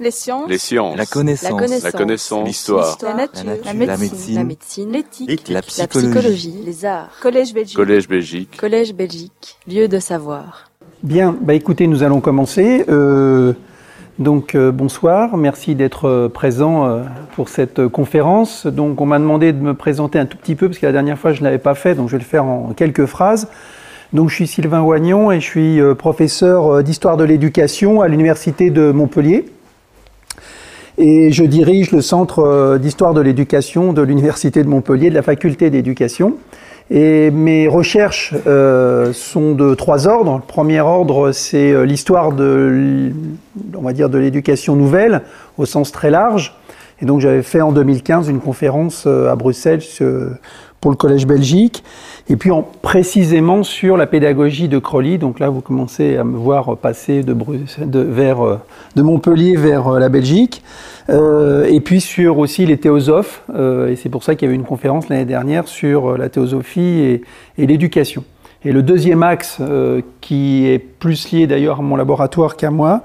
Les sciences. Les sciences. La connaissance. La connaissance. L'histoire. La nature. La La nature. médecine. La. L'éthique. La La psychologie. psychologie. Les arts. Collège Belgique. Collège Belgique. Collège Belgique. Lieu de savoir. Bien, bah écoutez, nous allons commencer. Euh, donc euh, bonsoir, merci d'être euh, présent euh, pour cette euh, conférence. Donc on m'a demandé de me présenter un tout petit peu parce que la dernière fois je ne l'avais pas fait, donc je vais le faire en quelques phrases. Donc je suis Sylvain Wagnon et je suis euh, professeur euh, d'histoire de l'éducation à l'université de Montpellier. Et je dirige le centre euh, d'histoire de l'éducation de l'université de Montpellier, de la faculté d'éducation. Et mes recherches euh, sont de trois ordres. Le premier ordre, c'est euh, l'histoire de, on va dire, de l'éducation nouvelle au sens très large. Et donc j'avais fait en 2015 une conférence à Bruxelles pour le Collège Belgique. Et puis en, précisément sur la pédagogie de Crowley. Donc là, vous commencez à me voir passer de, Bruxelles, de, vers, euh, de Montpellier vers euh, la Belgique. Euh, et puis sur aussi les théosophes, euh, et c'est pour ça qu'il y avait une conférence l'année dernière sur euh, la théosophie et, et l'éducation. Et le deuxième axe, euh, qui est plus lié d'ailleurs à mon laboratoire qu'à moi,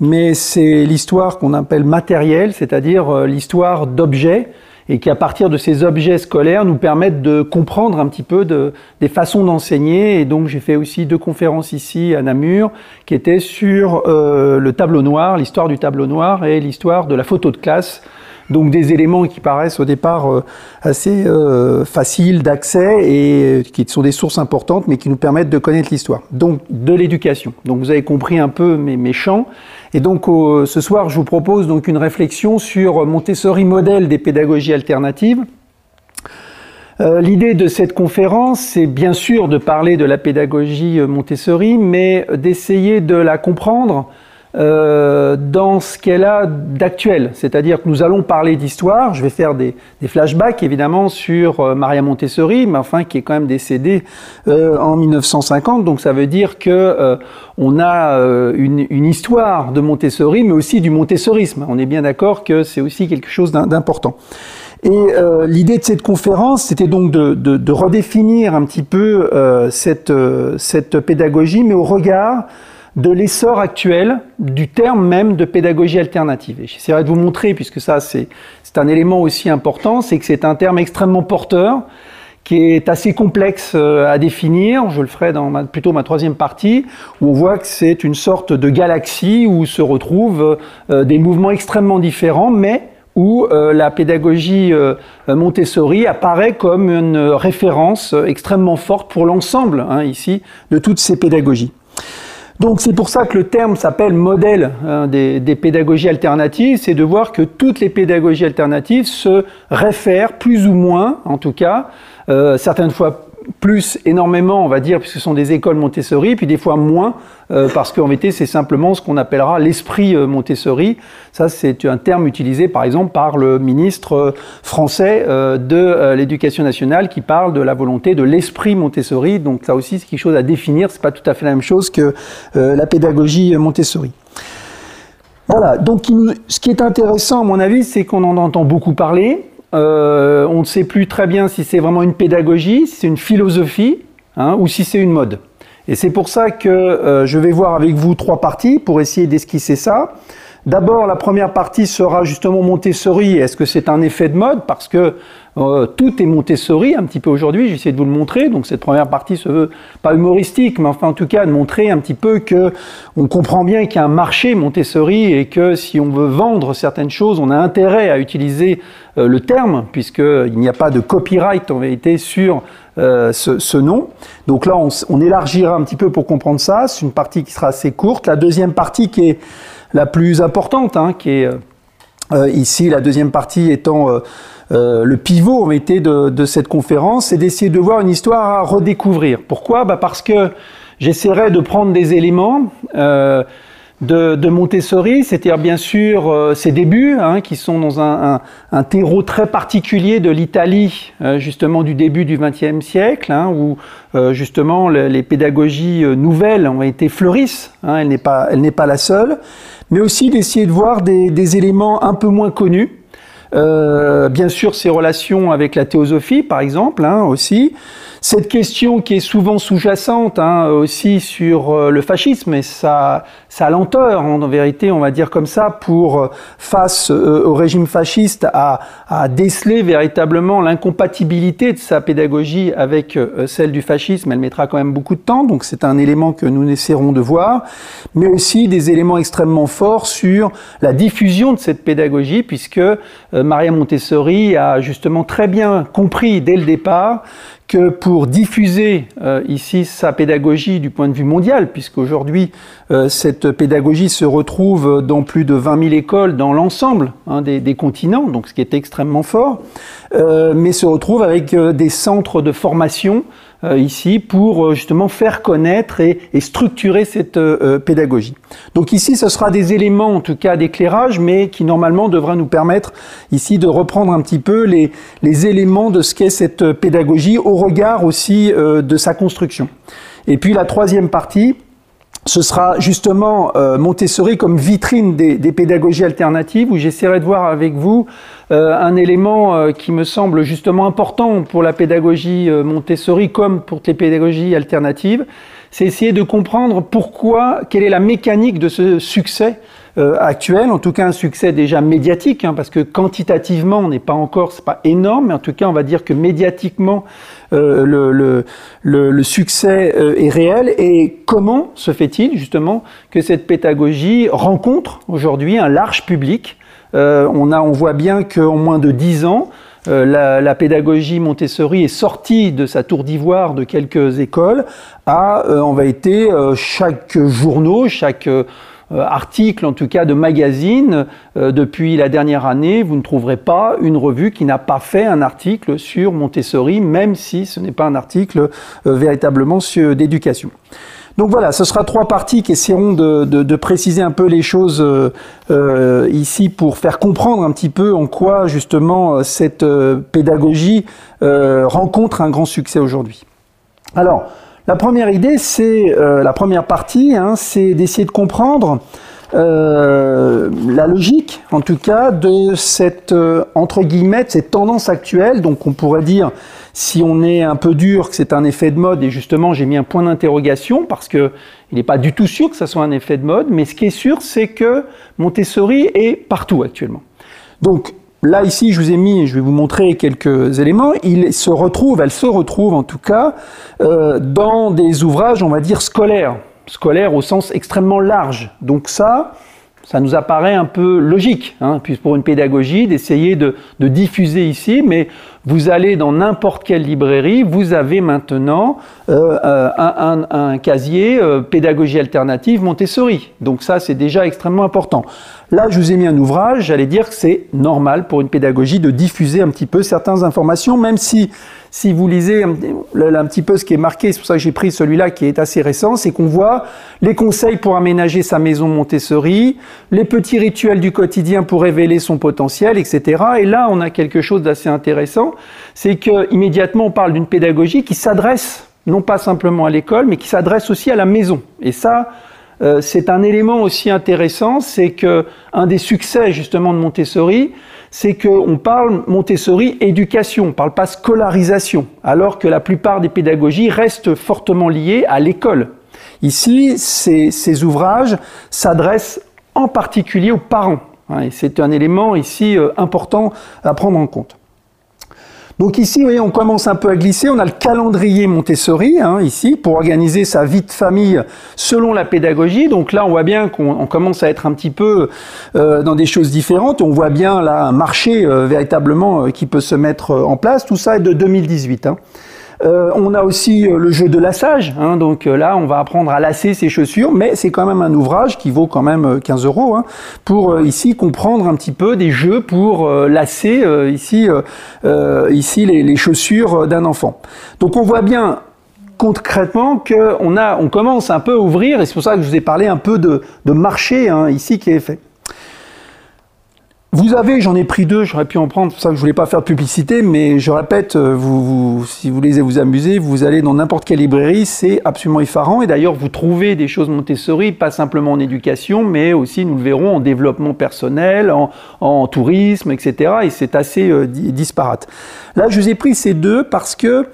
mais c'est l'histoire qu'on appelle matérielle, c'est-à-dire l'histoire d'objets, et qui à partir de ces objets scolaires nous permettent de comprendre un petit peu de, des façons d'enseigner. Et donc j'ai fait aussi deux conférences ici à Namur qui étaient sur euh, le tableau noir, l'histoire du tableau noir et l'histoire de la photo de classe. Donc des éléments qui paraissent au départ euh, assez euh, faciles d'accès et qui sont des sources importantes, mais qui nous permettent de connaître l'histoire. Donc de l'éducation. Donc vous avez compris un peu mes, mes champs. Et donc ce soir, je vous propose donc une réflexion sur Montessori modèle des pédagogies alternatives. Euh, L'idée de cette conférence, c'est bien sûr de parler de la pédagogie euh, Montessori, mais d'essayer de la comprendre euh, dans ce qu'elle a d'actuel. C'est-à-dire que nous allons parler d'histoire. Je vais faire des, flashbacks évidemment sur euh, Maria Montessori, mais enfin qui est quand même décédée euh, en 1950. Donc ça veut dire que euh, on a une, une histoire de Montessori, mais aussi du montessorisme. On est bien d'accord que c'est aussi quelque chose d'im- d'important. Et euh, l'idée de cette conférence, c'était donc de, de, de redéfinir un petit peu euh, cette, cette pédagogie, mais au regard de l'essor actuel du terme même de pédagogie alternative. Et j'essaierai de vous montrer, puisque ça c'est un élément aussi important, c'est que c'est un terme extrêmement porteur, qui est assez complexe euh, à définir. Je le ferai dans ma, plutôt ma troisième partie, où on voit que c'est une sorte de galaxie où se retrouvent euh, des mouvements extrêmement différents, mais où euh, la pédagogie Montessori apparaît comme une référence extrêmement forte pour l'ensemble, hein, ici, de toutes ces pédagogies. Donc c'est pour ça que le terme s'appelle modèle hein, des, des pédagogies alternatives, c'est de voir que toutes les pédagogies alternatives se réfèrent plus ou moins, en tout cas, euh, certaines fois plus énormément, on va dire, puisque ce sont des écoles Montessori, puis des fois moins, euh, parce qu'en vérité, c'est simplement ce qu'on appellera l'esprit euh, Montessori. Ça, c'est un terme utilisé, par exemple, par le ministre euh, français de l'Éducation nationale qui parle de la volonté de l'esprit Montessori. Donc, ça aussi, c'est quelque chose à définir. C'est pas tout à fait la même chose que la pédagogie Montessori. Voilà. Donc, ce qui est intéressant, à mon avis, c'est qu'on en entend beaucoup parler. Euh, on ne sait plus très bien si c'est vraiment une pédagogie, si c'est une philosophie, hein, ou si c'est une mode. Et c'est pour ça que euh, je vais voir avec vous trois parties pour essayer d'esquisser ça. D'abord, la première partie sera justement Montessori. Est-ce que c'est un effet de mode? Parce que euh, tout est Montessori un petit peu aujourd'hui. J'essaie de vous le montrer. Donc cette première partie se veut pas humoristique, mais enfin en tout cas de montrer un petit peu que on comprend bien qu'il y a un marché Montessori et que si on veut vendre certaines choses, on a intérêt à utiliser le terme puisqu'il n'y a pas de copyright en vérité sur euh, ce, nom. Donc là, on, élargira un petit peu pour comprendre ça. C'est une partie qui sera assez courte. La deuxième partie qui est la plus importante, hein, qui est euh, euh, ici la deuxième partie étant euh, euh, le pivot en vérité de, de cette conférence, c'est d'essayer de voir une histoire à redécouvrir. Pourquoi? Bah Parce que j'essaierai de prendre des éléments euh, de, Montessori, c'est-à-dire bien sûr euh, ses débuts, hein, qui sont dans un, terreau très particulier de l'Italie, euh, justement du début du XXe siècle, hein, où euh, justement le- les pédagogies nouvelles ont été fleurissent. Hein, elle n'est pas, pas la seule, mais aussi d'essayer de voir des, éléments un peu moins connus. Bien sûr, ses relations avec la théosophie, par exemple, aussi. Cette question qui est souvent sous-jacente hein, aussi sur euh, le fascisme et sa, sa lenteur, en vérité, on va dire comme ça, pour euh, face euh, au régime fasciste à, à déceler véritablement l'incompatibilité de sa pédagogie avec celle du fascisme. Elle mettra quand même beaucoup de temps, donc c'est un élément que nous essaierons de voir, mais aussi des éléments extrêmement forts sur la diffusion de cette pédagogie, puisque Maria Montessori a justement très bien compris dès le départ que pour diffuser euh, ici sa pédagogie du point de vue mondial, puisqu'aujourd'hui euh, cette pédagogie se retrouve dans plus de 20 000 écoles dans l'ensemble hein, des, continents, donc ce qui est extrêmement fort, euh, mais se retrouve avec euh, des centres de formation ici pour euh, justement faire connaître et, structurer cette euh, pédagogie. Donc ici, ce sera des éléments en tout cas d'éclairage, mais qui normalement devraient nous permettre ici de reprendre un petit peu les éléments de ce qu'est cette pédagogie au regard aussi de sa construction. Et puis la troisième partie, ce sera justement euh, Montessori comme vitrine des, pédagogies alternatives, où j'essaierai de voir avec vous euh, un élément euh, qui me semble justement important pour la pédagogie Montessori comme pour les pédagogies alternatives, c'est essayer de comprendre pourquoi, quelle est la mécanique de ce succès euh, actuel, en tout cas un succès déjà médiatique, hein, parce que quantitativement on n'est pas encore, c'est pas énorme, mais en tout cas on va dire que médiatiquement euh, le, le, le, le, succès euh, est réel. Et comment se fait-il justement que cette pédagogie rencontre aujourd'hui un large public? Euh, on, a, on voit bien qu'en moins de dix ans, euh, la, la, pédagogie Montessori est sortie de sa tour d'ivoire de quelques écoles à, euh, en vérité, chaque journaux, chaque euh, article, en tout cas de magazine, euh, depuis la dernière année, vous ne trouverez pas une revue qui n'a pas fait un article sur Montessori, même si ce n'est pas un article euh, véritablement d'éducation. Donc voilà, ce sera trois parties qui essaieront de, préciser un peu les choses ici pour faire comprendre un petit peu en quoi justement cette pédagogie rencontre un grand succès aujourd'hui. Alors, la première idée, c'est euh, la première partie, hein, c'est d'essayer de comprendre euh, la logique, en tout cas, de cette euh, entre guillemets cette tendance actuelle. Donc, on pourrait dire, si on est un peu dur, que c'est un effet de mode. Et justement, j'ai mis un point d'interrogation parce que il n'est pas du tout sûr que ça soit un effet de mode. Mais ce qui est sûr, c'est que Montessori est partout actuellement. Donc, Là, ici, je vous ai mis, je vais vous montrer quelques éléments. Il se retrouve, elle se retrouve en tout cas, euh, dans des ouvrages, on va dire, scolaires. Scolaires au sens extrêmement large. Donc ça, ça nous apparaît un peu logique, hein, pour une pédagogie, d'essayer de, diffuser ici, mais vous allez dans n'importe quelle librairie, vous avez maintenant euh, un, un, casier euh, pédagogie alternative Montessori. Donc ça, c'est déjà extrêmement important. Là, je vous ai mis un ouvrage, j'allais dire que c'est normal pour une pédagogie de diffuser un petit peu certaines informations, même si, si vous lisez un, petit peu ce qui est marqué, c'est pour ça que j'ai pris celui-là qui est assez récent, c'est qu'on voit les conseils pour aménager sa maison Montessori, les petits rituels du quotidien pour révéler son potentiel, etc. Et là, on a quelque chose d'assez intéressant, c'est que immédiatement on parle d'une pédagogie qui s'adresse non pas simplement à l'école, mais qui s'adresse aussi à la maison. Et ça, euh, c'est un élément aussi intéressant, c'est que un des succès justement de Montessori, c'est qu'on parle Montessori éducation, on parle pas scolarisation, alors que la plupart des pédagogies restent fortement liées à l'école. Ici, ces, ces ouvrages s'adressent en particulier aux parents, hein, et c'est un élément ici euh, important à prendre en compte. Donc ici, vous voyez, on commence un peu à glisser. On a le calendrier Montessori, hein, ici, pour organiser sa vie de famille selon la pédagogie. Donc là, on voit bien qu'on commence à être un petit peu euh, dans des choses différentes. On voit bien là un marché euh, véritablement euh, qui peut se mettre en place. Tout ça est de 2018. Hein. Euh, on a aussi euh, le jeu de lassage, hein, donc euh, là on va apprendre à lasser ses chaussures, mais c'est quand même un ouvrage qui vaut quand même 15 euros hein, pour ici comprendre un petit peu des jeux pour lasser ici, ici les, chaussures d'un enfant. Donc on voit bien concrètement qu'on a, on commence un peu à ouvrir, et c'est pour ça que je vous ai parlé un peu de, de marché hein, ici qui est fait. Vous avez, j'en ai pris deux, j'aurais pu en prendre, c'est pour ça que je voulais pas faire de publicité, mais je répète, euh, vous, si vous voulez vous amuser, vous allez dans n'importe quelle librairie, c'est absolument effarant. Et d'ailleurs, vous trouvez des choses Montessori, pas simplement en éducation, mais aussi, nous le verrons, en développement personnel, en, tourisme, etc. Et c'est assez euh, disparate. Là, je vous ai pris ces deux parce que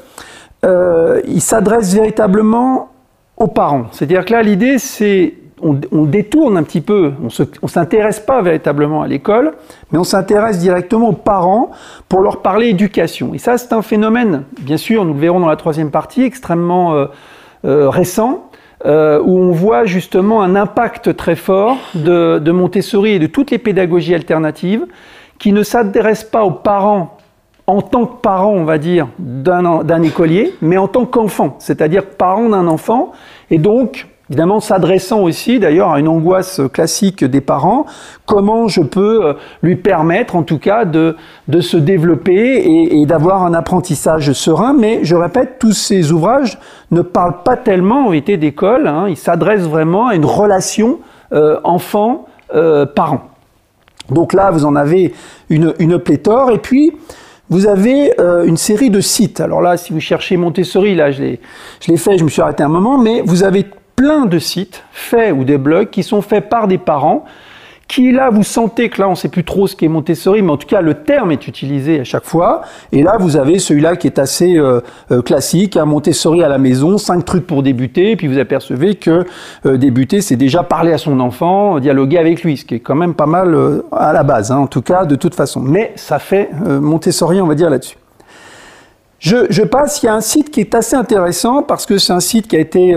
euh, il s'adresse véritablement aux parents. C'est-à-dire que là, l'idée, c'est on, détourne un petit peu, on ne s'intéresse pas véritablement à l'école, mais on s'intéresse directement aux parents pour leur parler éducation. Et ça, c'est un phénomène, bien sûr, nous le verrons dans la troisième partie, extrêmement euh, euh, récent, euh, où on voit justement un impact très fort de, Montessori et de toutes les pédagogies alternatives qui ne s'adressent pas aux parents en tant que parent, on va dire, d'un écolier, mais en tant qu'enfant, c'est-à-dire parent d'un enfant, et donc évidemment s'adressant aussi d'ailleurs à une angoisse classique des parents, comment je peux euh, lui permettre en tout cas de, de se développer et, d'avoir un apprentissage serein. Mais je répète, tous ces ouvrages ne parlent pas tellement en réalité d'école, hein, ils s'adressent vraiment à une relation euh, enfant-parent. Euh, Donc là, vous en avez une, une pléthore. Et puis, vous avez une série de sites. Alors là, si vous cherchez Montessori, là, je l'ai fait, je me suis arrêté un moment, mais vous avez plein de sites faits ou des blogs qui sont faits par des parents qui là vous sentez que là on ne sait plus trop ce qu'est Montessori, mais en tout cas le terme est utilisé à chaque fois. Et là vous avez celui-là qui est assez euh, euh, classique, un Montessori à la maison, cinq trucs pour débuter, puis vous apercevez que euh, débuter c'est déjà parler à son enfant, dialoguer avec lui, ce qui est quand même pas mal à la base, hein, en tout cas de toute façon. Mais ça fait Montessori on va dire là-dessus. Je, passe, il y a un site qui est assez intéressant parce que c'est un site qui a été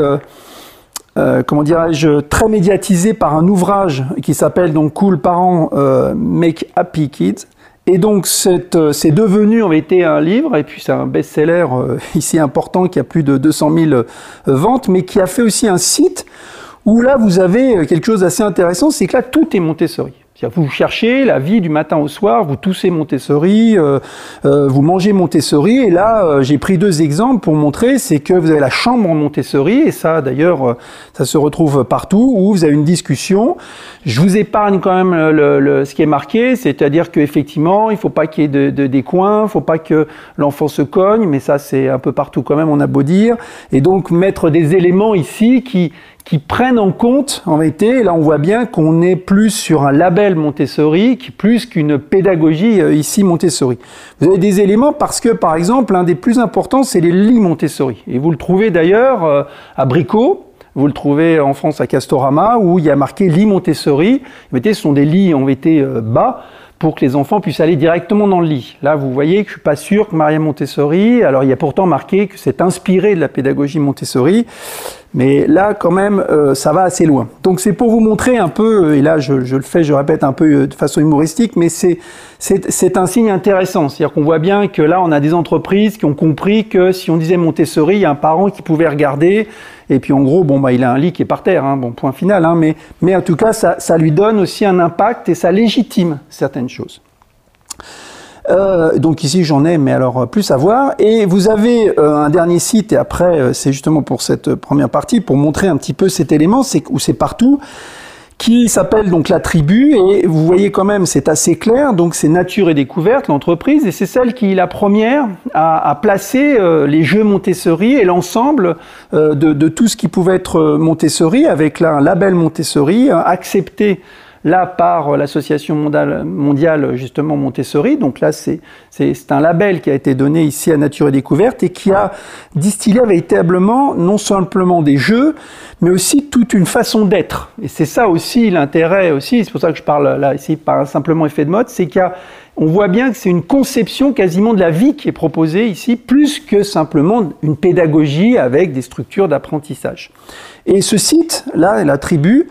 euh, euh, comment dirais-je, très médiatisé par un ouvrage qui s'appelle donc Cool Parents euh, Make Happy Kids. Et donc c'est euh, devenu en été un livre, et puis c'est un best-seller euh, ici important qui a plus de 200 000 euh, ventes, mais qui a fait aussi un site où là vous avez quelque chose d'assez intéressant, c'est que là tout est Montessori. Vous cherchez la vie du matin au soir, vous toussez Montessori, euh, euh, vous mangez Montessori, et là euh, j'ai pris deux exemples pour montrer, c'est que vous avez la chambre en Montessori, et ça d'ailleurs ça se retrouve partout, où vous avez une discussion. Je vous épargne quand même ce qui est marqué, c'est-à-dire qu'effectivement il ne faut pas qu'il y ait de, de, des coins, il ne faut pas que l'enfant se cogne, mais ça c'est un peu partout quand même, on a beau dire, et donc mettre des éléments ici qui qui prennent en compte, en réalité, là on voit bien qu'on est plus sur un label Montessori plus qu'une pédagogie euh, ici Montessori. Vous avez des éléments parce que, par exemple, un des plus importants, c'est les lits Montessori. Et vous le trouvez d'ailleurs euh, à Bricot, vous le trouvez en France à Castorama, où il y a marqué lit Montessori. En ce sont des lits en réalité euh, bas, pour que les enfants puissent aller directement dans le lit. Là, vous voyez que je suis pas sûr que Maria Montessori, alors il y a pourtant marqué que c'est inspiré de la pédagogie Montessori, mais là, quand même, euh, ça va assez loin. Donc c'est pour vous montrer un peu, et là je, je, le fais, je répète un peu euh, de façon humoristique, mais c'est un signe intéressant. C'est-à-dire qu'on voit bien que là, on a des entreprises qui ont compris que si on disait Montessori, il y a un parent qui pouvait regarder, et puis en gros, bon, bah, il a un lit qui est par terre, hein, bon, point final, hein, mais, en tout cas, ça, ça lui donne aussi un impact et ça légitime certaines choses. Euh, donc ici j'en ai, mais alors plus à voir. Et vous avez euh, un dernier site, et après euh, c'est justement pour cette première partie, pour montrer un petit peu cet élément, c'est où c'est partout, qui s'appelle donc la tribu, et vous voyez quand même, c'est assez clair, donc c'est Nature et Découverte, l'entreprise, et c'est celle qui est la première à, placer euh, les jeux Montessori et l'ensemble euh, de, tout ce qui pouvait être Montessori, avec là un label Montessori, accepté là par l'association mondiale, justement Montessori. Donc là, c'est un label qui a été donné ici à Nature et Découverte et qui a distillé véritablement non simplement des jeux, mais aussi toute une façon d'être. Et c'est ça aussi l'intérêt aussi, c'est pour ça que je parle là ici par simplement effet de mode, c'est qu'il y a on voit bien que c'est une conception quasiment de la vie qui est proposée ici, plus que simplement une pédagogie avec des structures d'apprentissage. Et ce site, là, la tribu,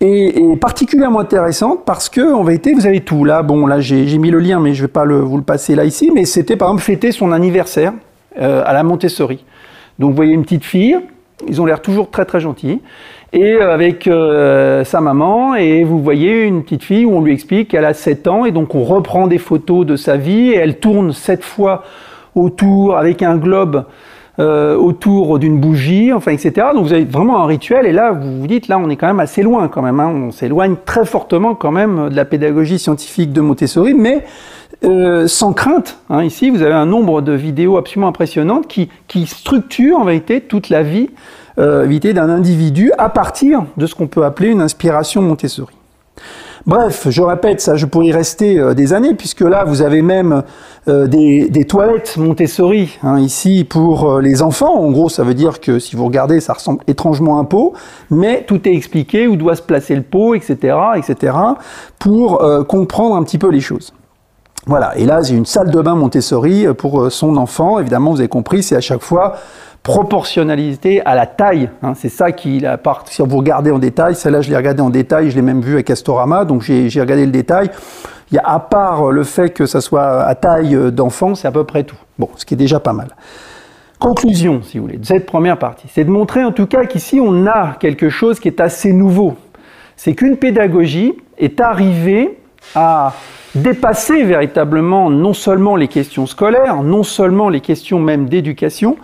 est, particulièrement intéressante parce que en vérité vous avez tout. Là bon là j'ai mis le lien mais je vais pas le, vous le passer là ici. Mais c'était par exemple fêter son anniversaire euh, à la Montessori. Donc vous voyez une petite fille. Ils ont l'air toujours très très gentils. Et avec euh, sa maman. Et vous voyez une petite fille où on lui explique qu'elle a 7 ans. Et donc on reprend des photos de sa vie. Et elle tourne sept fois autour avec un globe euh, autour d'une bougie, enfin, etc. Donc vous avez vraiment un rituel, et là, vous vous dites, là, on est quand même assez loin, quand même. Hein. On s'éloigne très fortement, quand même, de la pédagogie scientifique de Montessori, mais euh, sans crainte. Hein. Ici, vous avez un nombre de vidéos absolument impressionnantes qui, qui structurent, en vérité, toute la vie euh, d'un individu à partir de ce qu'on peut appeler une inspiration Montessori. Bref, je répète, ça, je pourrais y rester euh, des années, puisque là, vous avez même euh, des, toilettes Montessori hein, ici pour euh, les enfants. En gros, ça veut dire que si vous regardez, ça ressemble étrangement à un pot, mais tout est expliqué, où doit se placer le pot, etc., etc., pour comprendre un petit peu les choses. Voilà, et là, j'ai une salle de bain Montessori pour son enfant. Évidemment, vous avez compris, c'est à chaque fois proportionnalité à la taille. Hein. c'est ça qui, part, si vous regardez en détail, celle-là je l'ai regardé en détail, je l'ai même vu avec Castorama, donc j'ai regardé le détail. Il y a à part le fait que ça soit à taille d'enfant, c'est à peu près tout. Bon, ce qui est déjà pas mal. Conclusion, si vous voulez, de cette première partie, c'est de montrer en tout cas qu'ici on a quelque chose qui est assez nouveau. C'est qu'une pédagogie est arrivée à dépasser véritablement non seulement les questions scolaires, non seulement les questions même d'éducation,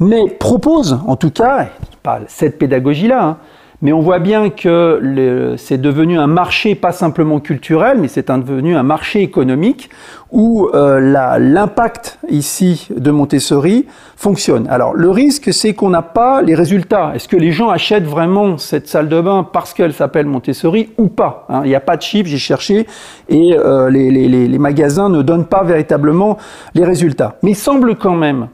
mais propose, en tout cas, pas cette pédagogie-là, hein, mais on voit bien que c'est devenu un marché pas simplement culturel, mais c'est devenu un marché économique où euh, l'impact ici de Montessori fonctionne. Alors le risque, c'est qu'on n'a pas les résultats. Est-ce que les gens achètent vraiment cette salle de bain parce qu'elle s'appelle Montessori ou pas hein? Il n'y a pas de chiffres, j'ai cherché, et euh, les, les, les magasins ne donnent pas véritablement les résultats. Mais il semble quand même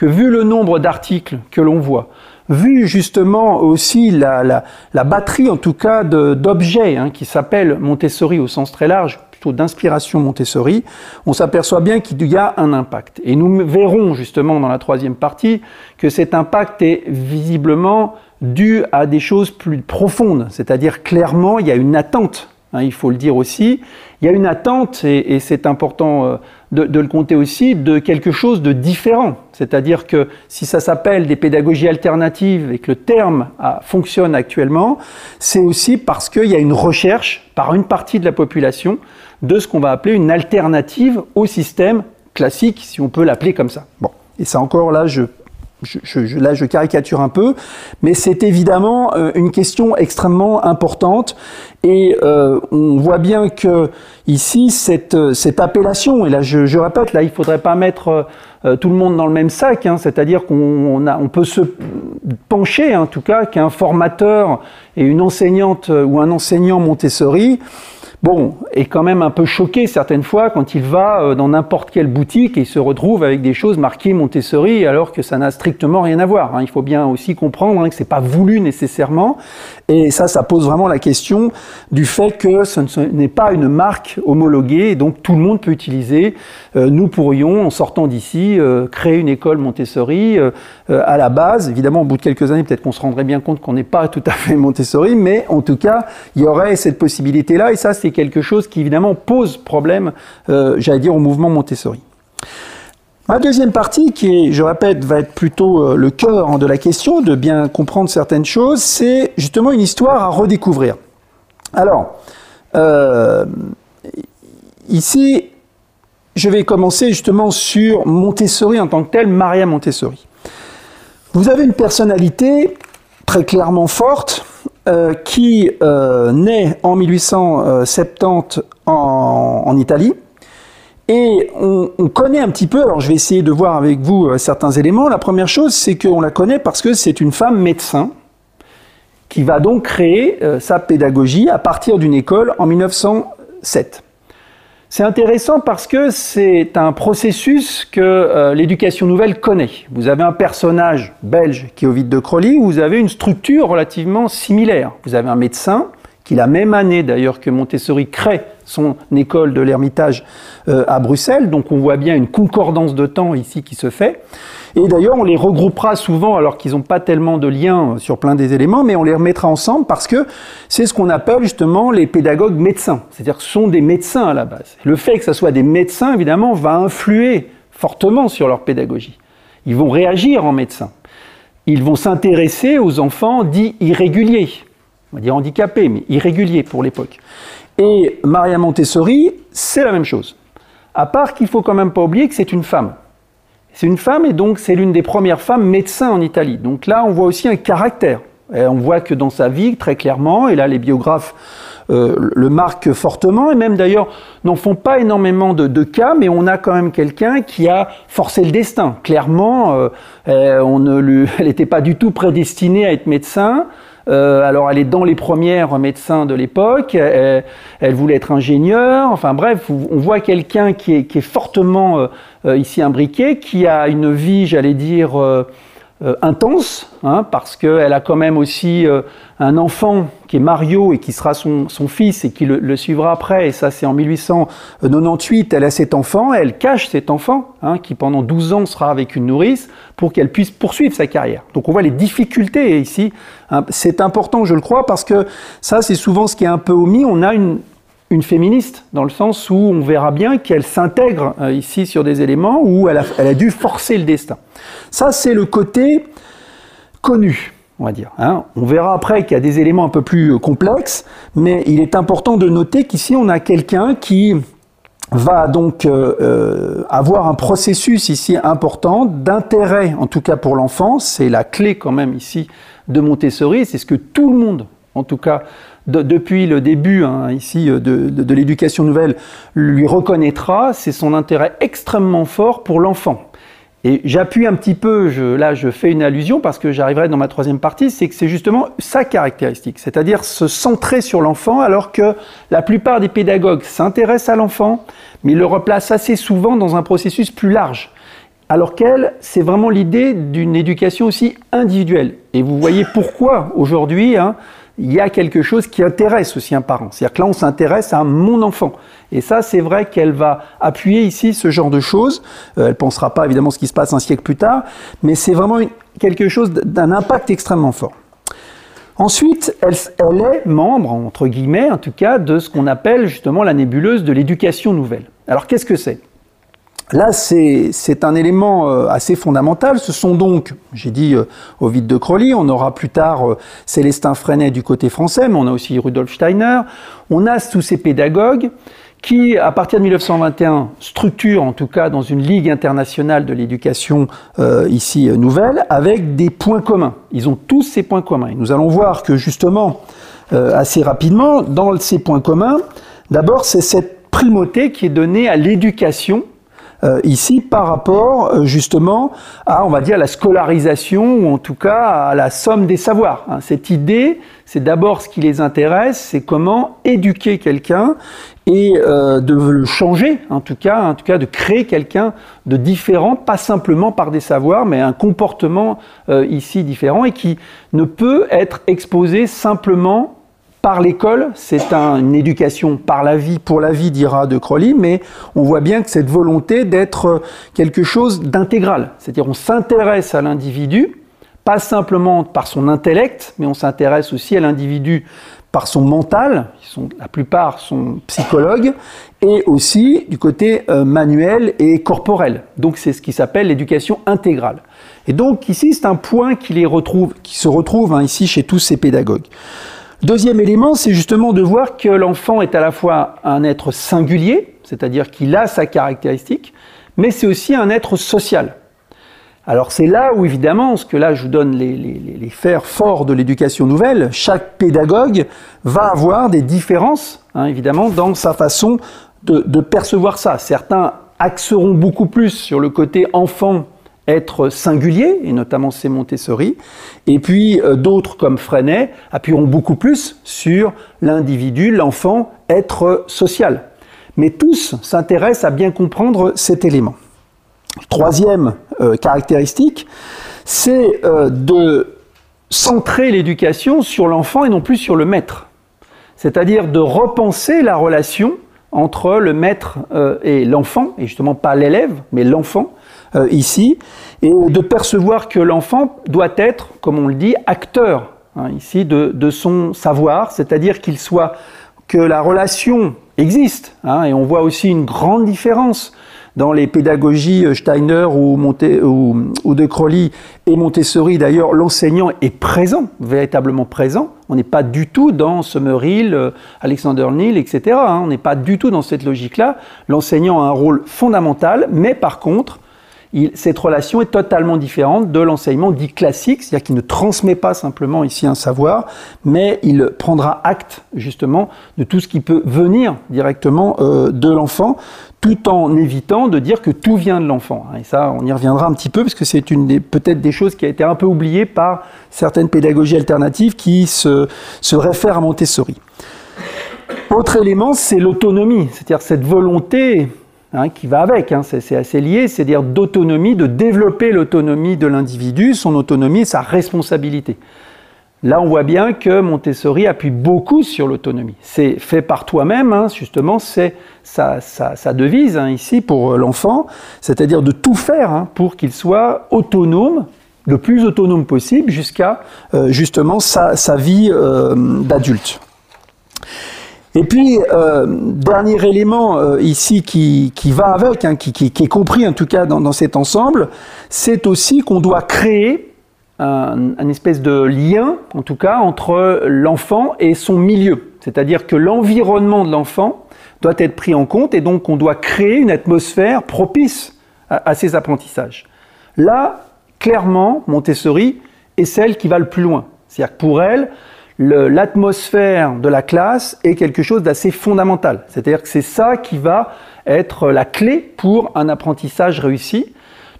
que vu le nombre d'articles que l'on voit, vu justement aussi la, batterie en tout cas d'objets hein, qui s'appelle Montessori au sens très large, plutôt d'inspiration Montessori, on s'aperçoit bien qu'il y a un impact. Et nous verrons justement dans la troisième partie que cet impact est visiblement dû à des choses plus profondes, c'est-à-dire clairement il y a une attente, hein, il faut le dire aussi, il y a une attente, et, c'est important euh, de, le compter aussi, de quelque chose de différent. C'est-à-dire que si ça s'appelle des pédagogies alternatives et que le terme fonctionne actuellement, c'est aussi parce qu'il y a une recherche par une partie de la population de ce qu'on va appeler une alternative au système classique, si on peut l'appeler comme ça. Bon, et ça encore là, je caricature un peu, mais c'est évidemment euh, une question extrêmement importante. Et euh, on voit bien que ici, cette, euh, appellation, et là, je, répète, là, il faudrait pas mettre tout le monde dans le même sac, hein, c'est-à-dire qu'on on peut se pencher, en tout cas, qu'un formateur et une enseignante ou un enseignant Montessori bon, est quand même un peu choqué certaines fois quand il va euh, dans n'importe quelle boutique et il se retrouve avec des choses marquées Montessori alors que ça n'a strictement rien à voir. Hein. Il faut bien aussi comprendre hein, que c'est pas voulu nécessairement et ça, ça pose vraiment la question du fait que ce n'est pas une marque homologuée et donc tout le monde peut utiliser. Euh, nous pourrions, en sortant d'ici, euh, créer une école Montessori à la base. Évidemment, au bout de quelques années, peut-être qu'on se rendrait bien compte qu'on n'est pas tout à fait Montessori, mais en tout cas, il y aurait cette possibilité-là et ça, c'est quelque chose qui évidemment pose problème, euh, j'allais dire, au mouvement Montessori. Ma deuxième partie, qui, je répète, va être plutôt euh, le cœur de la question, de bien comprendre certaines choses, c'est justement une histoire à redécouvrir. Alors, euh, ici, je vais commencer justement sur Montessori en tant que tel, Maria Montessori. Vous avez une personnalité très clairement forte, euh, qui naît en 1870 en, Italie. Et on, connaît un petit peu, alors je vais essayer de voir avec vous euh, certains éléments. La première chose, c'est qu'on la connaît parce que c'est une femme médecin qui va donc créer sa pédagogie à partir d'une école en 1907. C'est intéressant parce que c'est un processus que euh, l'éducation nouvelle connaît. Vous avez un personnage belge qui est Ovid de Crowley, où vous avez une structure relativement similaire. Vous avez un médecin qui, la même année d'ailleurs que Montessori, crée son école de l'Ermitage euh, à Bruxelles. Donc on voit bien une concordance de temps ici qui se fait. Et d'ailleurs, on les regroupera souvent, alors qu'ils n'ont pas tellement de lien sur plein des éléments, mais on les remettra ensemble parce que c'est ce qu'on appelle justement les pédagogues médecins. C'est-à-dire que ce sont des médecins à la base. Le fait que ce soit des médecins, évidemment, va influer fortement sur leur pédagogie. Ils vont réagir en médecins. Ils vont s'intéresser aux enfants dits irréguliers. On va dire handicapés, mais irréguliers pour l'époque. Et Maria Montessori, c'est la même chose. À part qu'il faut quand même pas oublier que c'est une femme. C'est une femme et donc c'est l'une des premières femmes médecins en Italie. Donc là, on voit aussi un caractère. on voit que dans sa vie, très clairement, et là les biographes euh, le marquent fortement, et même d'ailleurs n'en font pas énormément de, cas, mais on a quand même quelqu'un qui a forcé le destin. Clairement, euh, on ne elle n'était pas du tout prédestinée à être médecin. Euh, alors elle est dans les premières médecins de l'époque, elle, voulait être ingénieure, enfin bref, on voit quelqu'un qui est, qui est, fortement euh, ici imbriqué, qui a une vie, j'allais dire, euh, intense, hein, parce qu'elle a quand même aussi euh, un enfant qui est Mario et qui sera son, son fils et qui le, le, suivra après, et ça c'est en 1898, elle a cet enfant, elle cache cet enfant, hein, qui pendant 12 ans sera avec une nourrice, pour qu'elle puisse poursuivre sa carrière. Donc on voit les difficultés ici, hein. c'est important je le crois, parce que ça c'est souvent ce qui est un peu omis, on a une, une féministe, dans le sens où on verra bien qu'elle s'intègre euh, ici sur des éléments où elle a, dû forcer le destin. Ça, c'est le côté connu, on va dire. Hein. On verra après qu'il y a des éléments un peu plus euh, complexes, mais il est important de noter qu'ici, on a quelqu'un qui va donc euh, avoir un processus ici important d'intérêt, en tout cas pour l'enfant, c'est la clé quand même ici de Montessori, c'est ce que tout le monde, en tout cas depuis le début hein, ici de, de l'éducation nouvelle, lui reconnaîtra, c'est son intérêt extrêmement fort pour l'enfant. Et j'appuie un petit peu, là je fais une allusion parce que j'arriverai dans ma troisième partie, c'est que c'est justement sa caractéristique, c'est-à-dire se centrer sur l'enfant alors que la plupart des pédagogues s'intéressent à l'enfant, mais le replacent assez souvent dans un processus plus large. Alors qu'elle, c'est vraiment l'idée d'une éducation aussi individuelle. Et vous voyez pourquoi aujourd'hui, hein, il y a quelque chose qui intéresse aussi un parent. C'est-à-dire que là, on s'intéresse à mon enfant. Et ça, c'est vrai qu'elle va appuyer ici ce genre de choses. Euh, elle ne pensera pas évidemment ce qui se passe un siècle plus tard, mais c'est vraiment quelque chose d'un impact extrêmement fort. Ensuite, elle, est membre, entre guillemets en tout cas, de ce qu'on appelle justement la nébuleuse de l'éducation nouvelle. Alors qu'est-ce que c'est? Là, c'est un élément euh, assez fondamental. Ce sont donc, j'ai dit euh, Ovid de Crowley, on aura plus tard euh, Célestin Freinet du côté français, mais on a aussi Rudolf Steiner. On a tous ces pédagogues qui, à partir de 1921, structurent, en tout cas dans une ligue internationale de l'éducation ici nouvelle, avec des points communs. Ils ont tous ces points communs. Et nous allons voir que justement, assez rapidement, dans ces points communs, d'abord, c'est cette primauté qui est donnée à l'éducation euh, ici par rapport euh, justement à, on va dire, la scolarisation ou en tout cas à la somme des savoirs. Hein. Cette idée, c'est d'abord ce qui les intéresse, c'est comment éduquer quelqu'un et euh, de le changer, en tout cas, en tout cas de créer quelqu'un de différent, pas simplement par des savoirs, mais un comportement ici différent et qui ne peut être exposé simplement par l'école, c'est une éducation par la vie, pour la vie, dira de Crowley, mais on voit bien que cette volonté d'être quelque chose d'intégral, c'est-à-dire on s'intéresse à l'individu, pas simplement par son intellect, mais on s'intéresse aussi à l'individu par son mental, sont, la plupart sont psychologues, et aussi du côté euh, manuel et corporel. Donc c'est ce qui s'appelle l'éducation intégrale. Et donc ici c'est un point qui se retrouve hein, ici chez tous ces pédagogues. Deuxième élément, c'est justement de voir que l'enfant est à la fois un être singulier, c'est-à-dire qu'il a sa caractéristique, mais c'est aussi un être social. Alors c'est là où évidemment, ce que là je vous donne les, les, fers forts de l'éducation nouvelle, chaque pédagogue va avoir des différences, hein, évidemment, dans sa façon de, de percevoir ça. Certains axeront beaucoup plus sur le côté enfant être singulier, et notamment c'est Montessori, et puis euh, d'autres comme Freinet appuieront beaucoup plus sur l'individu, l'enfant, être social. Mais tous s'intéressent à bien comprendre cet élément. Troisième euh, caractéristique, c'est euh, de centrer l'éducation sur l'enfant et non plus sur le maître. C'est-à-dire de repenser la relation entre le maître et l'enfant, et justement pas l'élève, mais l'enfant, euh, ici, et de percevoir que l'enfant doit être, comme on le dit, acteur hein, ici de, son savoir, c'est-à-dire qu'il soit que la relation existe. Hein, et on voit aussi une grande différence dans les pédagogies euh, Steiner ou, ou de Crowley et Montessori. D'ailleurs, l'enseignant est présent, véritablement présent. On n'est pas du tout dans Summerhill, euh, Alexander Neal, etc. Hein, on n'est pas du tout dans cette logique-là. L'enseignant a un rôle fondamental, mais par contre, cette relation est totalement différente de l'enseignement dit classique, c'est-à-dire qu'il ne transmet pas simplement ici un savoir, mais il prendra acte justement de tout ce qui peut venir directement euh, de l'enfant, tout en évitant de dire que tout vient de l'enfant. Et ça, on y reviendra un petit peu, parce que c'est une des, peut-être des choses qui a été un peu oubliée par certaines pédagogies alternatives qui se, se réfèrent à Montessori. Autre élément, c'est l'autonomie, c'est-à-dire cette volonté Hein, qui va avec, hein, c'est assez lié, c'est-à-dire d'autonomie, de développer l'autonomie de l'individu, son autonomie sa responsabilité. Là, on voit bien que Montessori appuie beaucoup sur l'autonomie. C'est fait par toi-même, hein, justement, c'est sa, devise ici pour l'enfant, c'est-à-dire de tout faire pour qu'il soit autonome, le plus autonome possible, jusqu'à euh, justement sa, vie euh, d'adulte. Et puis, euh, dernier élément euh, ici qui, qui, va avec, hein, qui, qui, est compris en tout cas dans, dans cet ensemble, c'est aussi qu'on doit créer un, espèce de lien, en tout cas, entre l'enfant et son milieu. C'est-à-dire que l'environnement de l'enfant doit être pris en compte et donc on doit créer une atmosphère propice à, à ces apprentissages. Là, clairement, Montessori est celle qui va le plus loin. C'est-à-dire que pour elle, l'atmosphère de la classe est quelque chose d'assez fondamental. C'est-à-dire que c'est ça qui va être la clé pour un apprentissage réussi.